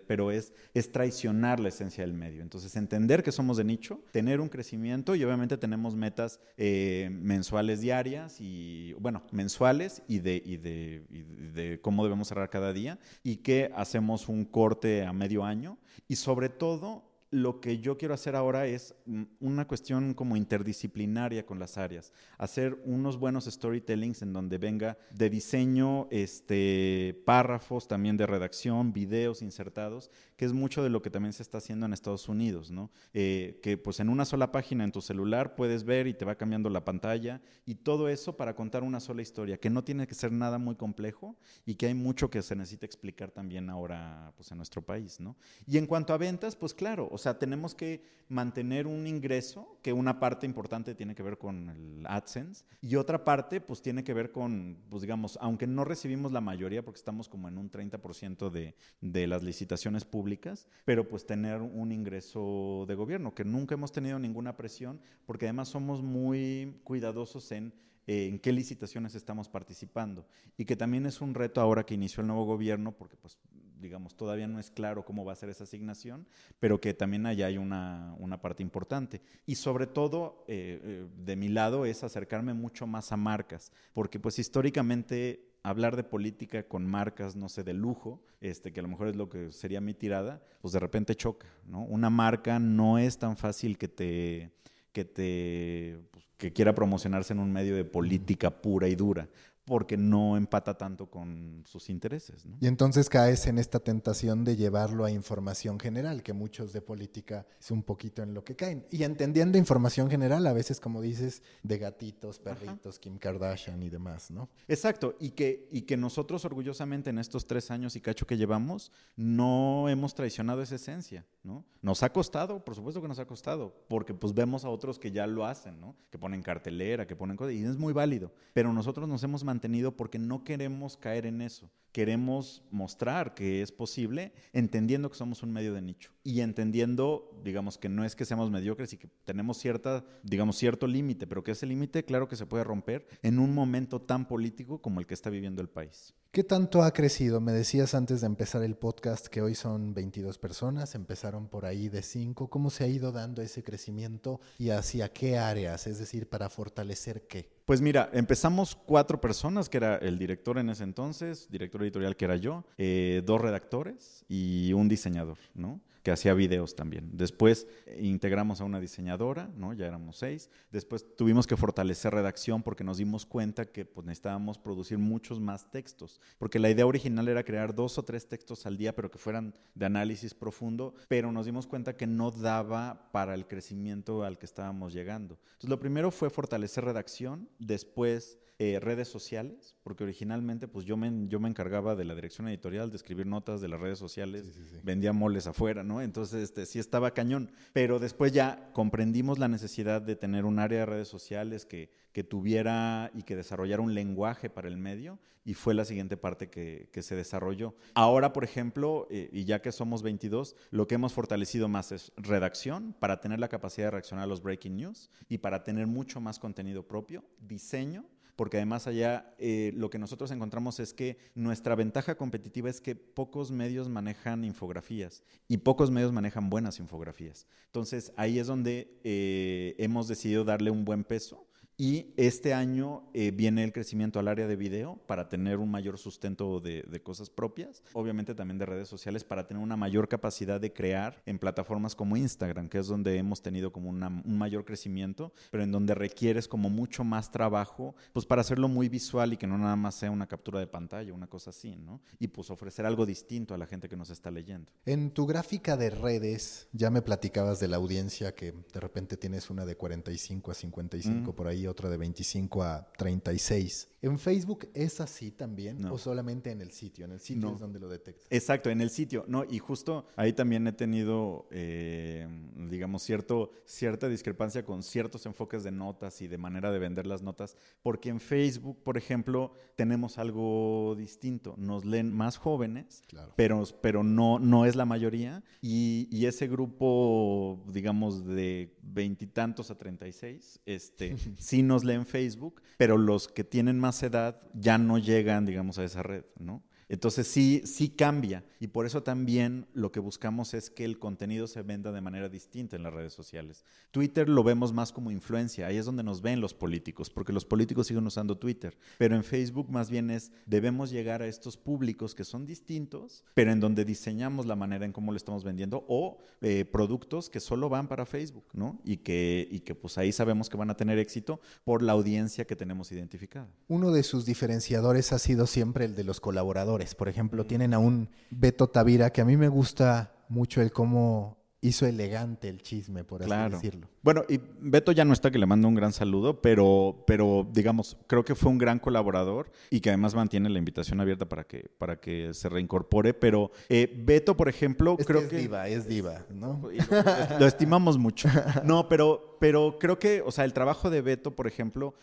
pero es, es traicionar la esencia del medio. Entonces, entender que somos de nicho, tener un crecimiento y obviamente tenemos metas eh, mensuales diarias y, bueno, mensuales y de, y de cómo debemos cerrar cada día y que hacemos un corte a medio año y sobre todo lo que yo quiero hacer ahora es mm, una cuestión como interdisciplinaria con las áreas, hacer unos buenos storytellings en donde venga de diseño, este, párrafos, también de redacción, videos insertados, que es mucho de lo que también se está haciendo en Estados Unidos, ¿no? Eh, que pues en una sola página en tu celular puedes ver y te va cambiando la pantalla y todo eso para contar una sola historia, que no tiene que ser nada muy complejo y que hay mucho que se necesita explicar también ahora pues en nuestro país, ¿no? Y en cuanto a ventas, pues claro, o sea, tenemos que mantener un ingreso, que una parte importante tiene que ver con el AdSense, y otra parte, pues tiene que ver con, pues digamos, aunque no recibimos la mayoría, porque estamos como en un 30% de, de las licitaciones públicas, pero pues tener un ingreso de gobierno, que nunca hemos tenido ninguna presión, porque además somos muy cuidadosos en en qué licitaciones estamos participando y que también es un reto ahora que inició el nuevo gobierno porque pues digamos todavía no es claro cómo va a ser esa asignación pero que también allá hay una, una parte importante y sobre todo eh, eh, de mi lado es acercarme mucho más a marcas porque pues históricamente hablar de política con marcas, no sé, de lujo, este, que a lo mejor es lo que sería mi tirada, pues de repente choca, ¿no? Una marca no es tan fácil que te, que te pues, que quiera promocionarse en un medio de política pura y dura porque no empata tanto con sus intereses. Y entonces caes en esta tentación de llevarlo a información general, que muchos de política es un poquito en lo que caen. Y entendiendo información general, a veces, como dices, de gatitos, perritos, Kim Kardashian y demás, ¿no? Exacto, y que, y que nosotros orgullosamente en estos tres años y cacho que llevamos, no hemos traicionado esa esencia, ¿no? Nos ha costado, por supuesto que nos ha costado, porque pues vemos a otros que ya lo hacen, ¿no? Que ponen cartelera, que ponen cosas, y es muy válido, pero nosotros nos hemos mantenido porque no queremos caer en eso. Queremos mostrar que es posible entendiendo que somos un medio de nicho y entendiendo, digamos, que no es que seamos mediocres y que tenemos cierta, digamos, cierto límite, pero que ese límite, claro que se puede romper en un momento tan político como el que está viviendo el país. ¿Qué tanto ha crecido? Me decías antes de empezar el podcast que hoy son 22 personas, empezaron por ahí de 5. ¿Cómo se ha ido dando ese crecimiento y hacia qué áreas? Es decir, para fortalecer qué. Pues mira, empezamos cuatro personas, que era el director en ese entonces, director editorial que era yo, eh, dos redactores y un diseñador, ¿no? Que hacía videos también. Después integramos a una diseñadora, ¿no? Ya éramos seis. Después tuvimos que fortalecer redacción porque nos dimos cuenta que pues, necesitábamos producir muchos más textos. Porque la idea original era crear dos o tres textos al día, pero que fueran de análisis profundo, pero nos dimos cuenta que no daba para el crecimiento al que estábamos llegando. Entonces, lo primero fue fortalecer redacción, después eh, redes sociales, porque originalmente pues yo me, yo me encargaba de la dirección editorial, de escribir notas de las redes sociales, vendía moles afuera, ¿no? Entonces este, sí estaba cañón, pero después ya comprendimos la necesidad de tener un área de redes sociales que, que tuviera y que desarrollara un lenguaje para el medio y fue la siguiente parte que, que se desarrolló. Ahora, por ejemplo, eh, y ya que somos 22, lo que hemos fortalecido más es redacción para tener la capacidad de reaccionar a los breaking news y para tener mucho más contenido propio, diseño porque además allá eh, lo que nosotros encontramos es que nuestra ventaja competitiva es que pocos medios manejan infografías y pocos medios manejan buenas infografías. Entonces ahí es donde eh, hemos decidido darle un buen peso y este año eh, viene el crecimiento al área de video para tener un mayor sustento de, cosas propias, obviamente también de redes sociales para tener una mayor capacidad de crear en plataformas como Instagram, que es donde hemos tenido como un mayor crecimiento, pero en donde requieres como mucho más trabajo, pues para hacerlo muy visual y que no nada más sea una captura de pantalla, una cosa así, ¿no? Y pues ofrecer algo distinto a la gente que nos está leyendo. En tu gráfica de redes, ya me platicabas de la audiencia que de repente tienes una de 45 a 55 por ahí otra de 25 a 36. ¿En Facebook es así también o solamente en el sitio? En el sitio es donde lo detectas. Exacto, en el sitio. No, y justo ahí también he tenido, eh, digamos, cierto, cierta discrepancia con ciertos enfoques de notas y de manera de vender las notas, porque en Facebook, por ejemplo, tenemos algo distinto. Nos leen más jóvenes, pero, pero no, no es la mayoría. Y, y ese grupo, digamos, de veintitantos a 36, este, sí sí nos leen Facebook, pero los que tienen más edad ya no llegan, digamos, a esa red, ¿no? Entonces sí, sí cambia y por eso también lo que buscamos es que el contenido se venda de manera distinta en las redes sociales. Twitter lo vemos más como influencia, ahí es donde nos ven los políticos, porque los políticos siguen usando Twitter, pero en Facebook más bien es debemos llegar a estos públicos que son distintos, pero en donde diseñamos la manera en cómo lo estamos vendiendo o eh, productos que solo van para Facebook, ¿no? Y que, y que pues ahí sabemos que van a tener éxito por la audiencia que tenemos identificada. Uno de sus diferenciadores ha sido siempre el de los colaboradores por ejemplo, tienen a un Beto Tavira que a mí me gusta mucho el cómo hizo elegante el chisme, por así decirlo. Bueno, y Beto ya no está, que le mando un gran saludo, pero, pero digamos, creo que fue un gran colaborador y que además mantiene la invitación abierta para que, para que se reincorpore. Pero eh, Beto, por ejemplo, creo que que. Es diva, es diva, ¿no? Lo, estimamos mucho. No, pero, pero creo que, o sea, el trabajo de Beto, por ejemplo,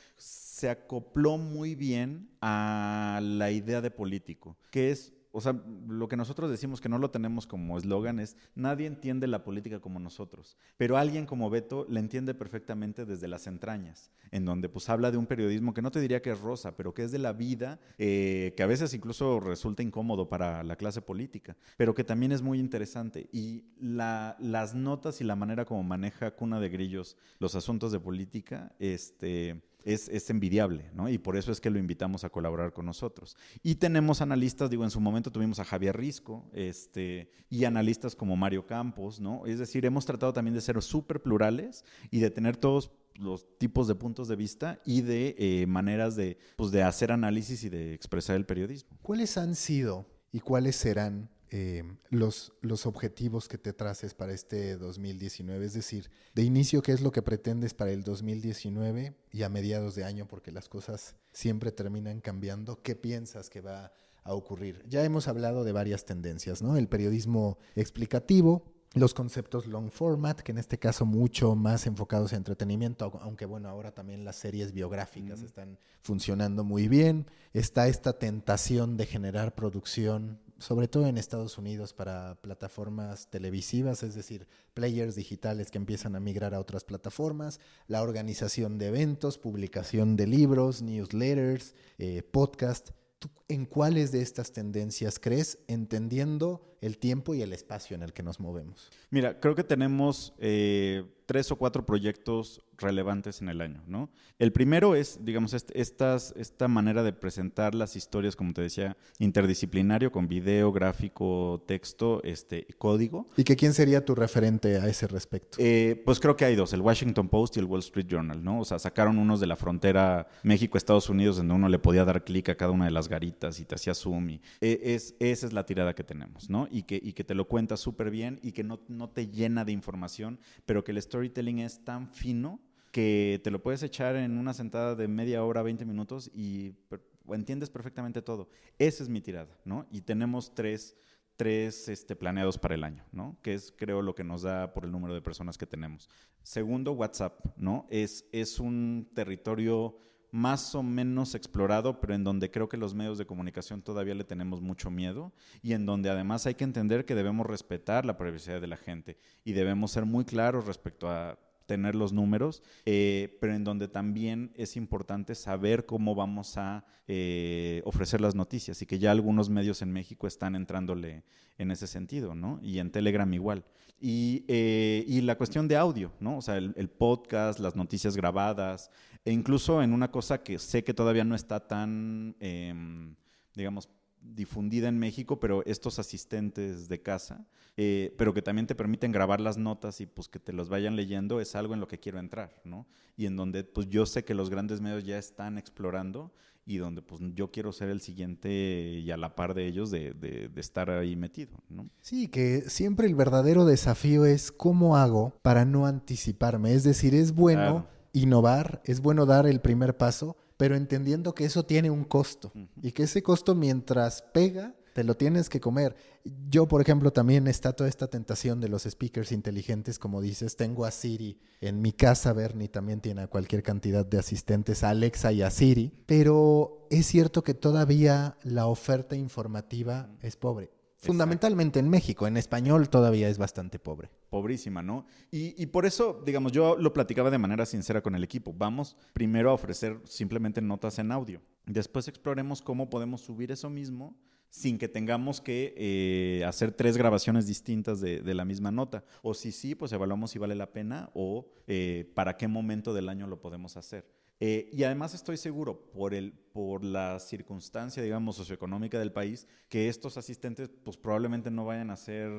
se acopló muy bien a la idea de político, que es o sea, lo que nosotros decimos que no lo tenemos como eslogan es, nadie entiende la política como nosotros, pero alguien como Beto la entiende perfectamente desde las entrañas, en donde pues habla de un periodismo que no te diría que es rosa, pero que es de la vida, eh, que a veces incluso resulta incómodo para la clase política, pero que también es muy interesante. Y las notas y la manera como maneja Cuna de Grillos los asuntos de política, este es, envidiable, ¿no? Y por eso es que lo invitamos a colaborar con nosotros. Y tenemos analistas, digo, en su momento tuvimos a Javier Risco, este, y analistas como Mario Campos, ¿no? Es decir, hemos tratado también de ser súper plurales y de tener todos los tipos de puntos de vista y de eh, maneras de, pues, de hacer análisis y de expresar el periodismo. ¿Cuáles han sido y cuáles serán eh, los, los objetivos que te traces para este 2019? Es decir, de inicio, ¿qué es lo que pretendes para el 2019 y a mediados de año? Porque las cosas siempre terminan cambiando. ¿Qué piensas que va a ocurrir? Ya hemos hablado de varias tendencias, ¿no? El periodismo explicativo, los conceptos long format, que en este caso mucho más enfocados en entretenimiento, aunque bueno, ahora también las series biográficas están funcionando muy bien. Está esta tentación de generar producción sobre todo en Estados Unidos, para plataformas televisivas, es decir, players digitales que empiezan a migrar a otras plataformas, la organización de eventos, publicación de libros, newsletters, eh, podcast. En cuáles de estas tendencias crees, entendiendo el tiempo y el espacio en el que nos movemos? Mira, creo que tenemos eh, tres o cuatro proyectos relevantes en el año, ¿no? El primero es, digamos, estas, esta manera de presentar las historias, como te decía, interdisciplinario, con video, gráfico, texto, este, código. ¿Y que quién sería tu referente a ese respecto? Eh, pues creo que hay dos, el Washington Post y el Wall Street Journal, ¿no? O sea, sacaron unos de la frontera México-Estados Unidos, donde uno le podía dar clic a cada una de las garitas y te hacía zoom. Y, e, es, esa es la tirada que tenemos, ¿no? Y que, y que te lo cuenta súper bien y que no, no te llena de información, pero que el storytelling es tan fino que te lo puedes echar en una sentada de media hora, 20 minutos y entiendes perfectamente todo. Esa es mi tirada, ¿no? Y tenemos tres, tres este, planeados para el año, ¿no? Que es, creo, lo que nos da por el número de personas que tenemos. Segundo, WhatsApp, ¿no? Es, es un territorio más o menos explorado, pero en donde creo que los medios de comunicación todavía le tenemos mucho miedo y en donde además hay que entender que debemos respetar la privacidad de la gente y debemos ser muy claros respecto a tener los números, eh, pero en donde también es importante saber cómo vamos a eh, ofrecer las noticias y que ya algunos medios en México están entrándole en ese sentido, ¿no? Y en Telegram igual. Y, eh, y la cuestión de audio, ¿no? O sea, el, el, podcast, las noticias grabadas, e incluso en una cosa que sé que todavía no está tan, em, digamos, difundida en México, pero estos asistentes de casa, eh, pero que también te permiten grabar las notas y pues que te los vayan leyendo, es algo en lo que quiero entrar, ¿no? Y en donde pues yo sé que los grandes medios ya están explorando y donde pues yo quiero ser el siguiente y a la par de ellos de, de, estar ahí metido, ¿no? Sí, que siempre el verdadero desafío es cómo hago para no anticiparme, es decir, es bueno innovar, es bueno dar el primer paso, pero entendiendo que eso tiene un costo y que ese costo mientras pega, te lo tienes que comer. Yo, por ejemplo, también está toda esta tentación de los speakers inteligentes, como dices, tengo a Siri en mi casa, Bernie también tiene a cualquier cantidad de asistentes, a Alexa y a Siri, pero es cierto que todavía la oferta informativa es pobre Fundamentalmente en México, en español todavía es bastante pobre. Pobrísima, ¿no? Y, y, por eso, digamos, yo lo platicaba de manera sincera con el equipo. Vamos primero a ofrecer simplemente notas en audio. Después exploremos cómo podemos subir eso mismo sin que tengamos que eh, hacer tres grabaciones distintas de, de, la misma nota. O si sí, pues evaluamos si vale la pena o eh, para qué momento del año lo podemos hacer. Eh, y además estoy seguro, por, el, por la circunstancia, digamos, socioeconómica del país, que estos asistentes pues probablemente no vayan a ser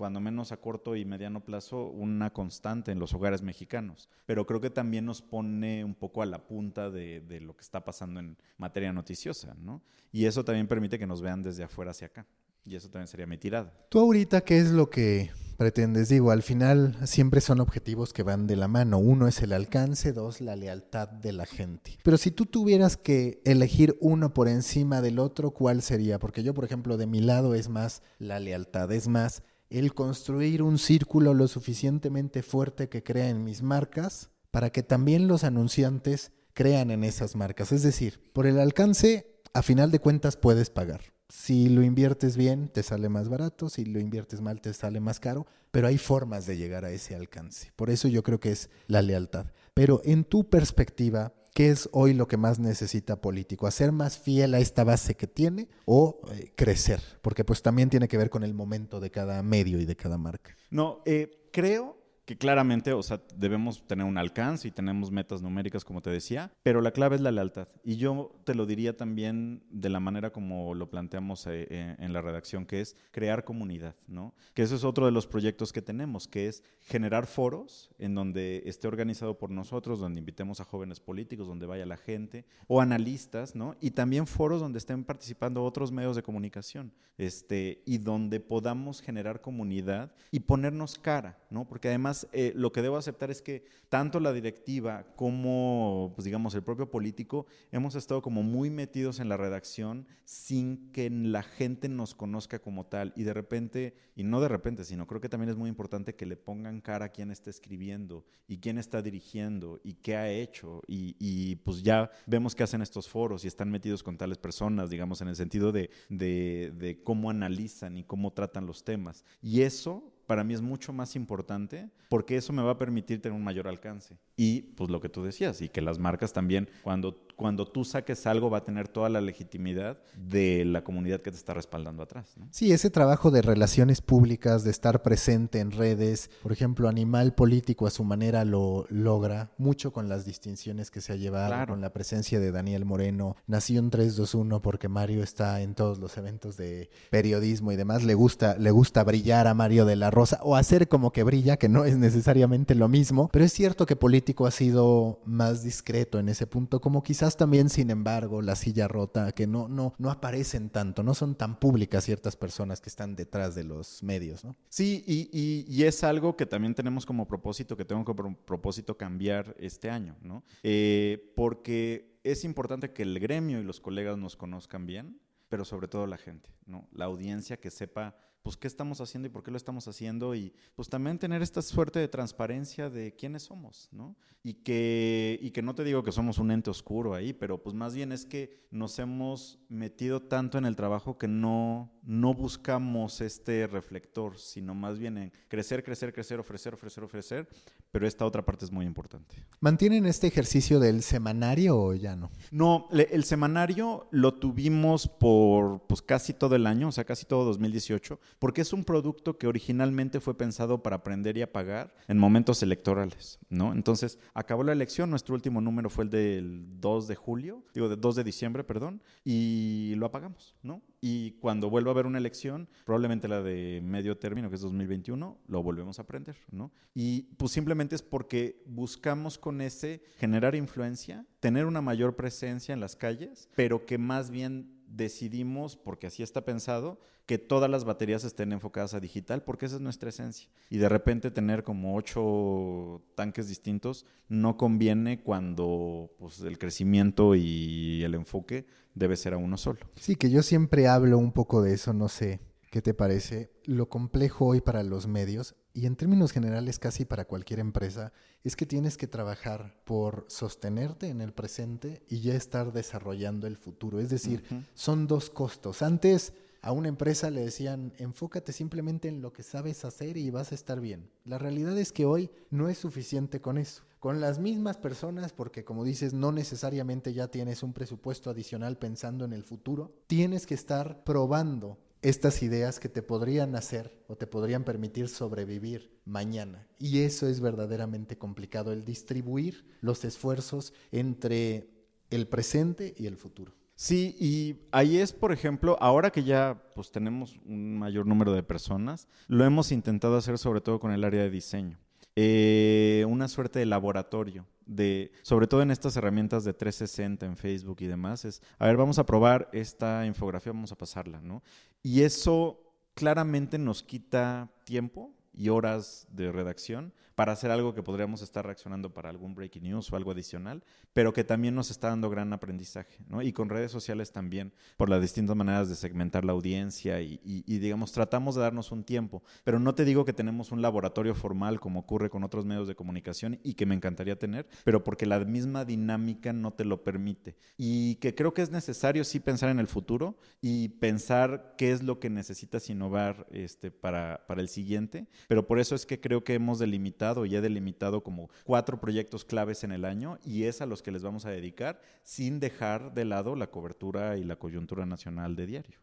cuando menos a corto y mediano plazo, una constante en los hogares mexicanos. Pero creo que también nos pone un poco a la punta de, de, lo que está pasando en materia noticiosa, ¿no? Y eso también permite que nos vean desde afuera hacia acá. Y eso también sería mi tirada. ¿Tú ahorita qué es lo que pretendes? Digo, al final siempre son objetivos que van de la mano. Uno es el alcance, dos, la lealtad de la gente. Pero si tú tuvieras que elegir uno por encima del otro, ¿cuál sería? Porque yo, por ejemplo, de mi lado es más la lealtad, es más el construir un círculo lo suficientemente fuerte que crea en mis marcas para que también los anunciantes crean en esas marcas. Es decir, por el alcance, a final de cuentas puedes pagar. Si lo inviertes bien, te sale más barato, si lo inviertes mal, te sale más caro, pero hay formas de llegar a ese alcance. Por eso yo creo que es la lealtad. Pero en tu perspectiva, ¿qué es hoy lo que más necesita político? ¿Hacer más fiel a esta base que tiene o eh, crecer? Porque pues también tiene que ver con el momento de cada medio y de cada marca. No, eh, creo que claramente, o sea, debemos tener un alcance y tenemos metas numéricas, como te decía, pero la clave es la lealtad. Y yo te lo diría también de la manera como lo planteamos eh, eh, en la redacción, que es crear comunidad, ¿no? Que eso es otro de los proyectos que tenemos, que es generar foros en donde esté organizado por nosotros, donde invitemos a jóvenes políticos, donde vaya la gente, o analistas, ¿no? Y también foros donde estén participando otros medios de comunicación, este, y donde podamos generar comunidad y ponernos cara, ¿no? Porque además eh, lo que debo aceptar es que tanto la directiva como, pues digamos, el propio político, hemos estado como muy metidos en la redacción sin que la gente nos conozca como tal. Y de repente, y no de repente, sino creo que también es muy importante que le pongan cara a quién está escribiendo y quién está dirigiendo y qué ha hecho. Y, pues ya vemos que hacen estos foros y están metidos con tales personas, digamos, en el sentido de cómo analizan y cómo tratan los temas. Y eso para mí es mucho más importante porque eso me va a permitir tener un mayor alcance. Y pues lo que tú decías, y que las marcas también, cuando, cuando tú saques algo, va a tener toda la legitimidad de la comunidad que te está respaldando atrás. ¿no? Sí, ese trabajo de relaciones públicas, de estar presente en redes, por ejemplo, Animal Político a su manera lo logra, mucho con las distinciones que se ha llevado, claro. con la presencia de Daniel Moreno, Nación 321, porque Mario está en todos los eventos de periodismo y demás, le gusta, le gusta brillar a Mario de la rosa o hacer como que brilla, que no es necesariamente lo mismo, pero es cierto que político ha sido más discreto en ese punto, como quizás también, sin embargo, la silla rota, que no, no, no aparecen tanto, no son tan públicas ciertas personas que están detrás de los medios, ¿no? Sí, y, y, es algo que también tenemos como propósito, que tengo como propósito cambiar este año, ¿no? Eh, porque es importante que el gremio y los colegas nos conozcan bien, pero sobre todo la gente, ¿no? La audiencia que sepa pues qué estamos haciendo y por qué lo estamos haciendo y pues también tener esta suerte de transparencia de quiénes somos, ¿no? Y que, y que no te digo que somos un ente oscuro ahí, pero pues más bien es que nos hemos metido tanto en el trabajo que no, no buscamos este reflector, sino más bien en crecer, crecer, crecer, ofrecer, ofrecer, ofrecer, pero esta otra parte es muy importante. ¿Mantienen este ejercicio del semanario o ya no? No, el semanario lo tuvimos por pues casi todo el año, o sea, casi todo 2018 porque es un producto que originalmente fue pensado para aprender y apagar en momentos electorales, ¿no? Entonces, acabó la elección, nuestro último número fue el del 2 de julio, digo, del 2 de diciembre, perdón, y lo apagamos, ¿no? Y cuando vuelva a haber una elección, probablemente la de medio término, que es 2021, lo volvemos a aprender, ¿no? Y pues simplemente es porque buscamos con ese generar influencia, tener una mayor presencia en las calles, pero que más bien decidimos, porque así está pensado, que todas las baterías estén enfocadas a digital, porque esa es nuestra esencia. Y de repente tener como ocho tanques distintos no conviene cuando pues, el crecimiento y el enfoque debe ser a uno solo. Sí, que yo siempre hablo un poco de eso, no sé. ¿Qué te parece? Lo complejo hoy para los medios y en términos generales casi para cualquier empresa es que tienes que trabajar por sostenerte en el presente y ya estar desarrollando el futuro. Es decir, uh -huh. son dos costos. Antes a una empresa le decían, enfócate simplemente en lo que sabes hacer y vas a estar bien. La realidad es que hoy no es suficiente con eso. Con las mismas personas, porque como dices, no necesariamente ya tienes un presupuesto adicional pensando en el futuro, tienes que estar probando estas ideas que te podrían hacer o te podrían permitir sobrevivir mañana. Y eso es verdaderamente complicado, el distribuir los esfuerzos entre el presente y el futuro. Sí, y ahí es, por ejemplo, ahora que ya pues tenemos un mayor número de personas, lo hemos intentado hacer sobre todo con el área de diseño. Eh, una suerte de laboratorio, de, sobre todo en estas herramientas de 360 en Facebook y demás, es, a ver, vamos a probar esta infografía, vamos a pasarla, ¿no? Y eso claramente nos quita tiempo y horas de redacción para hacer algo que podríamos estar reaccionando para algún breaking news o algo adicional, pero que también nos está dando gran aprendizaje, ¿no? Y con redes sociales también, por las distintas maneras de segmentar la audiencia y, digamos, tratamos de darnos un tiempo, pero no te digo que tenemos un laboratorio formal como ocurre con otros medios de comunicación y que me encantaría tener, pero porque la misma dinámica no te lo permite. Y que creo que es necesario sí pensar en el futuro y pensar qué es lo que necesitas innovar este, para, para el siguiente, pero por eso es que creo que hemos delimitado y he delimitado como cuatro proyectos claves en el año y es a los que les vamos a dedicar sin dejar de lado la cobertura y la coyuntura nacional de diario.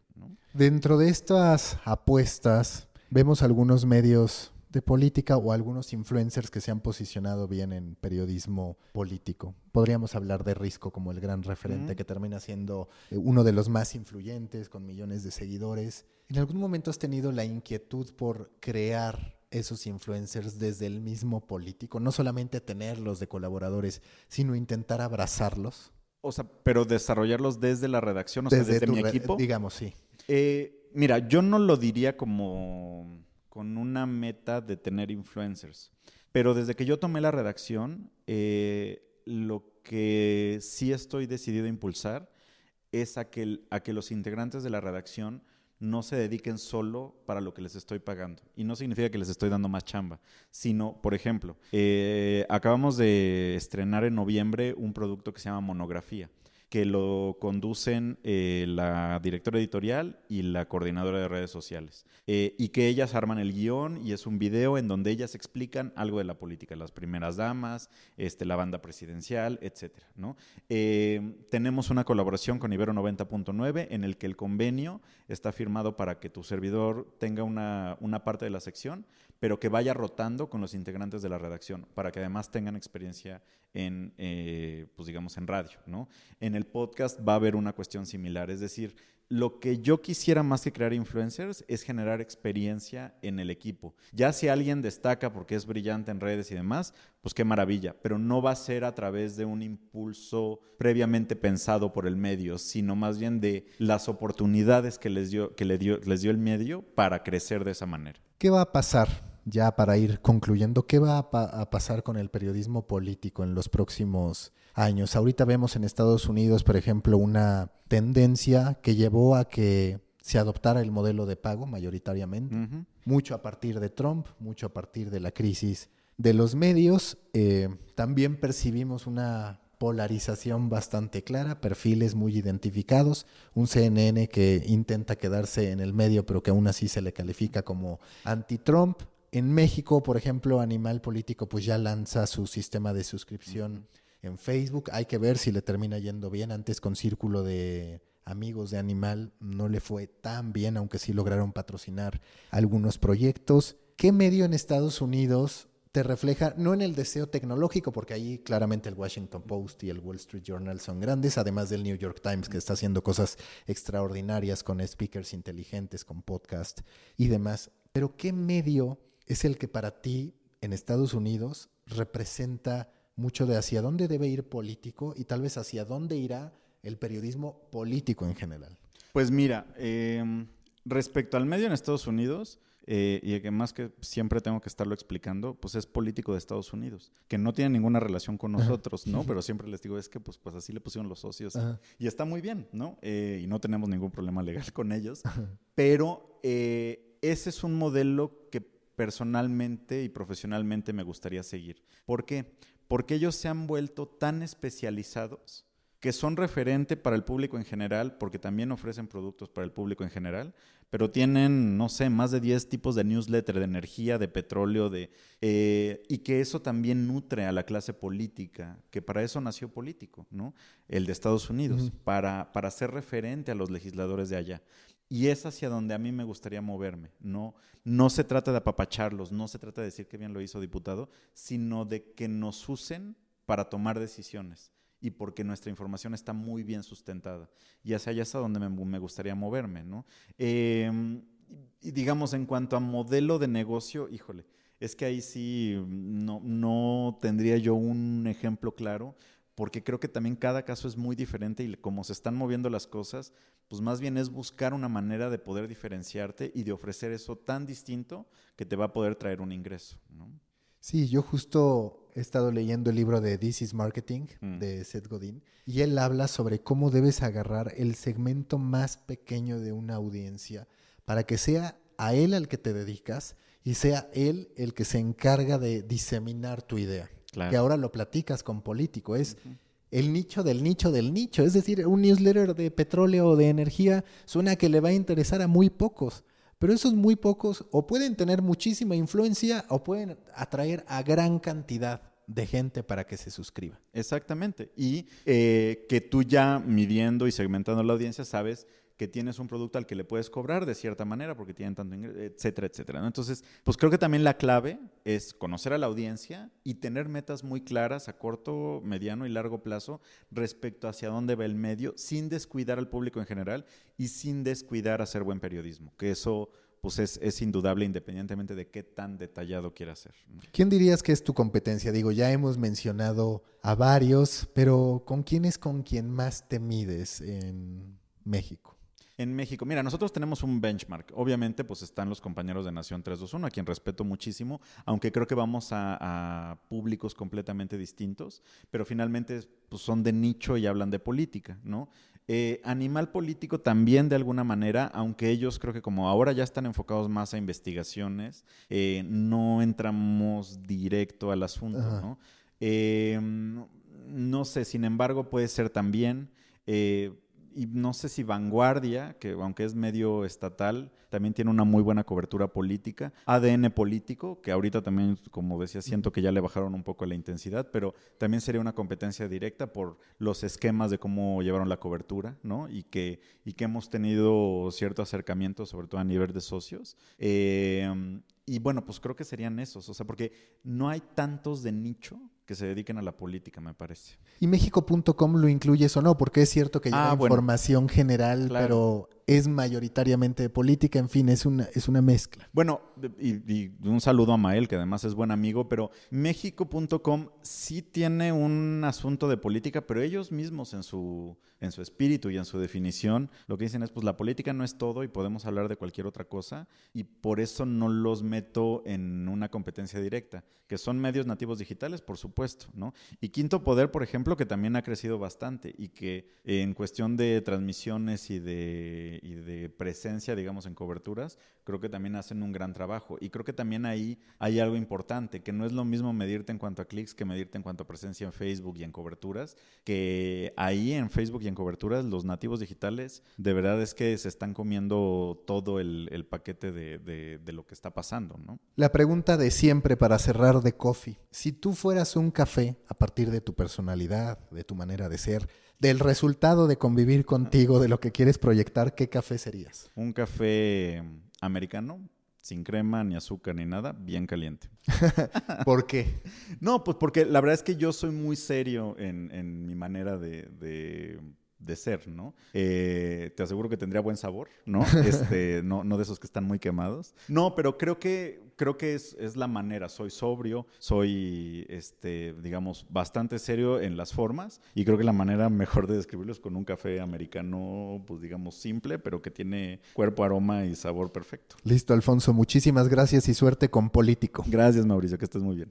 Dentro de estas apuestas vemos algunos medios de política o algunos influencers que se han posicionado bien en periodismo político. Podríamos hablar de Risco como el gran referente que termina siendo eh, uno de los más influyentes con millones de seguidores. ¿En algún momento has tenido la inquietud por crear esos influencers desde el mismo político, no solamente tenerlos de colaboradores, sino intentar abrazarlos. O sea, pero desarrollarlos desde la redacción, o sea, desde mi equipo. Digamos, sí. Eh, mira, yo no lo diría como con una meta de tener influencers, pero desde que yo tomé la redacción, eh, lo que sí estoy decidido a impulsar es a que, a que los integrantes de la redacción no se dediquen solo para lo que les estoy pagando. Y no significa que les estoy dando más chamba, sino, por ejemplo, eh, acabamos de estrenar en noviembre un producto que se llama Monografía que lo conducen eh, la directora editorial y la coordinadora de redes sociales. Eh, y que ellas arman el guion y es un video en donde ellas explican algo de la política, las primeras damas, este, la banda presidencial, etc. ¿no? Eh, tenemos una colaboración con Ibero 90.9 en el que el convenio está firmado para que tu servidor tenga una, una parte de la sección, pero que vaya rotando con los integrantes de la redacción, para que además tengan experiencia en, eh, pues digamos, en radio, ¿no? En el podcast va a haber una cuestión similar, es decir, lo que yo quisiera más que crear influencers es generar experiencia en el equipo. Ya si alguien destaca porque es brillante en redes y demás, pues qué maravilla, pero no va a ser a través de un impulso previamente pensado por el medio, sino más bien de las oportunidades que les dio, que dio, les dio el medio para crecer de esa manera. ¿Qué va a pasar ya para ir concluyendo, ¿qué va a, pasar con el periodismo político en los próximos años? Ahorita vemos en Estados Unidos, por ejemplo, una tendencia que llevó a que se adoptara el modelo de pago mayoritariamente, mucho a partir de Trump, mucho a partir de la crisis de los medios. Eh, también percibimos una polarización bastante clara, perfiles muy identificados, un CNN que intenta quedarse en el medio pero que aún así se le califica como anti-Trump, en México, por ejemplo, Animal Político pues ya lanza su sistema de suscripción en Facebook. Hay que ver si le termina yendo bien. Antes con Círculo de Amigos de Animal no le fue tan bien, aunque sí lograron patrocinar algunos proyectos. ¿Qué medio en Estados Unidos te refleja, no en el deseo tecnológico, porque ahí claramente el Washington Post y el Wall Street Journal son grandes, además del New York Times, que está haciendo cosas extraordinarias con speakers inteligentes, con podcast y demás. Pero ¿qué medio es el que para ti en Estados Unidos representa mucho de hacia dónde debe ir político y tal vez hacia dónde irá el periodismo político en general. Pues mira, em, respecto al medio en Estados Unidos, eh, y que más que siempre tengo que estarlo explicando, pues es político de Estados Unidos, que no tiene ninguna relación con nosotros, ¿no? Pero siempre les digo, es que pues, pues así le pusieron los socios y está muy bien, ¿no? Eh, y no tenemos ningún problema legal con ellos, pero eh, ese es un modelo que personalmente y profesionalmente me gustaría seguir. ¿Por qué? Porque ellos se han vuelto tan especializados que son referente para el público en general, porque también ofrecen productos para el público en general, pero tienen, no sé, más de 10 tipos de newsletter de energía, de petróleo, de, eh, y que eso también nutre a la clase política, que para eso nació político, ¿no? El de Estados Unidos, para, para ser referente a los legisladores de allá. Y es hacia donde a mí me gustaría moverme. No, no se trata de apapacharlos, no se trata de decir que bien lo hizo diputado, sino de que nos usen para tomar decisiones y porque nuestra información está muy bien sustentada. Y hacia allá es a donde me, gustaría moverme, ¿no? Em, y digamos, en cuanto a modelo de negocio, híjole, es que ahí sí no, no tendría yo un ejemplo claro, porque creo que también cada caso es muy diferente y como se están moviendo las cosas, pues más bien es buscar una manera de poder diferenciarte y de ofrecer eso tan distinto que te va a poder traer un ingreso, ¿no? Sí, yo justo he estado leyendo el libro de This is Marketing mm. de Seth Godin y él habla sobre cómo debes agarrar el segmento más pequeño de una audiencia para que sea a él al que te dedicas y sea él el que se encarga de diseminar tu idea. Que ahora lo platicas con político, es el nicho del nicho del nicho, es decir, un newsletter de petróleo o de energía suena que le va a interesar a muy pocos. Pero esos muy pocos o pueden tener muchísima influencia o pueden atraer a gran cantidad de gente para que se suscriba. Exactamente. Y eh, que tú ya midiendo y segmentando la audiencia sabes que tienes un producto al que le puedes cobrar de cierta manera porque tienen tanto ingreso, etcétera, etcétera. Entonces, pues creo que también la clave es conocer a la audiencia y tener metas muy claras a corto, mediano y largo plazo respecto hacia dónde va el medio, sin descuidar al público en general y sin descuidar hacer buen periodismo, que eso pues es, indudable independientemente de qué tan detallado quieras ser. ¿Quién dirías que es tu competencia? Digo, ya hemos mencionado a varios, pero ¿con quién es con quien más te mides en México? En México. Mira, nosotros tenemos un benchmark. Obviamente, pues están los compañeros de Nación 321, a quien respeto muchísimo, aunque creo que vamos a, públicos completamente distintos, pero finalmente pues, son de nicho y hablan de política, ¿no? Eh, animal político también de alguna manera, aunque ellos creo que como ahora ya están enfocados más a investigaciones, eh, no entramos directo al asunto, ¿no? Eh, no sé, sin embargo puede ser también y no sé si Vanguardia, que aunque es medio estatal, también tiene una muy buena cobertura política. ADN político, que ahorita también, como decía, siento que ya le bajaron un poco la intensidad, pero también sería una competencia directa por los esquemas de cómo llevaron la cobertura, ¿no? Y que, y que hemos tenido cierto acercamiento, sobre todo a nivel de socios. Eh, y bueno, pues creo que serían esos, o sea, porque no hay tantos de nicho que se dediquen a la política, me parece. ¿Y México.com lo incluyes o no? Porque es cierto que lleva ah, información general, pero es mayoritariamente política, en fin, es una, es una mezcla. Bueno, y, un saludo a Mael, que además es buen amigo, pero México.com sí tiene un asunto de política, pero ellos mismos en su, en su espíritu y en su definición, lo que dicen es, pues la política no es todo y podemos hablar de cualquier otra cosa, y por eso no los meto en una competencia directa, que son medios nativos digitales, por supuesto, ¿no? Y Quinto Poder, por ejemplo, que también ha crecido bastante y que en cuestión de transmisiones y de y de presencia, digamos, en coberturas, creo que también hacen un gran trabajo. Y creo que también ahí hay algo importante, que no es lo mismo medirte en cuanto a clics que medirte en cuanto a presencia en Facebook y en coberturas, que ahí en Facebook y en coberturas los nativos digitales de verdad es que se están comiendo todo el, paquete de, de, lo que está pasando, ¿no? La pregunta de siempre para cerrar de Coffee, si tú fueras un café a partir de tu personalidad, de tu manera de ser, del resultado de convivir contigo, de lo que quieres proyectar, ¿qué café serías? Un café americano, sin crema, ni azúcar, ni nada, bien caliente. ¿Por qué? No, pues porque la verdad es que yo soy muy serio en, mi manera de, ser, ¿no? Eh, te aseguro que tendría buen sabor, ¿no? Este, no, no de esos que están muy quemados. No, pero creo que creo que es, es, la manera. Soy sobrio, soy, este, digamos, bastante serio en las formas y creo que la manera mejor de describirlo es con un café americano, pues digamos, simple, pero que tiene cuerpo, aroma y sabor perfecto. Listo, Alfonso. Muchísimas gracias y suerte con Político. Gracias, Mauricio, que estés muy bien.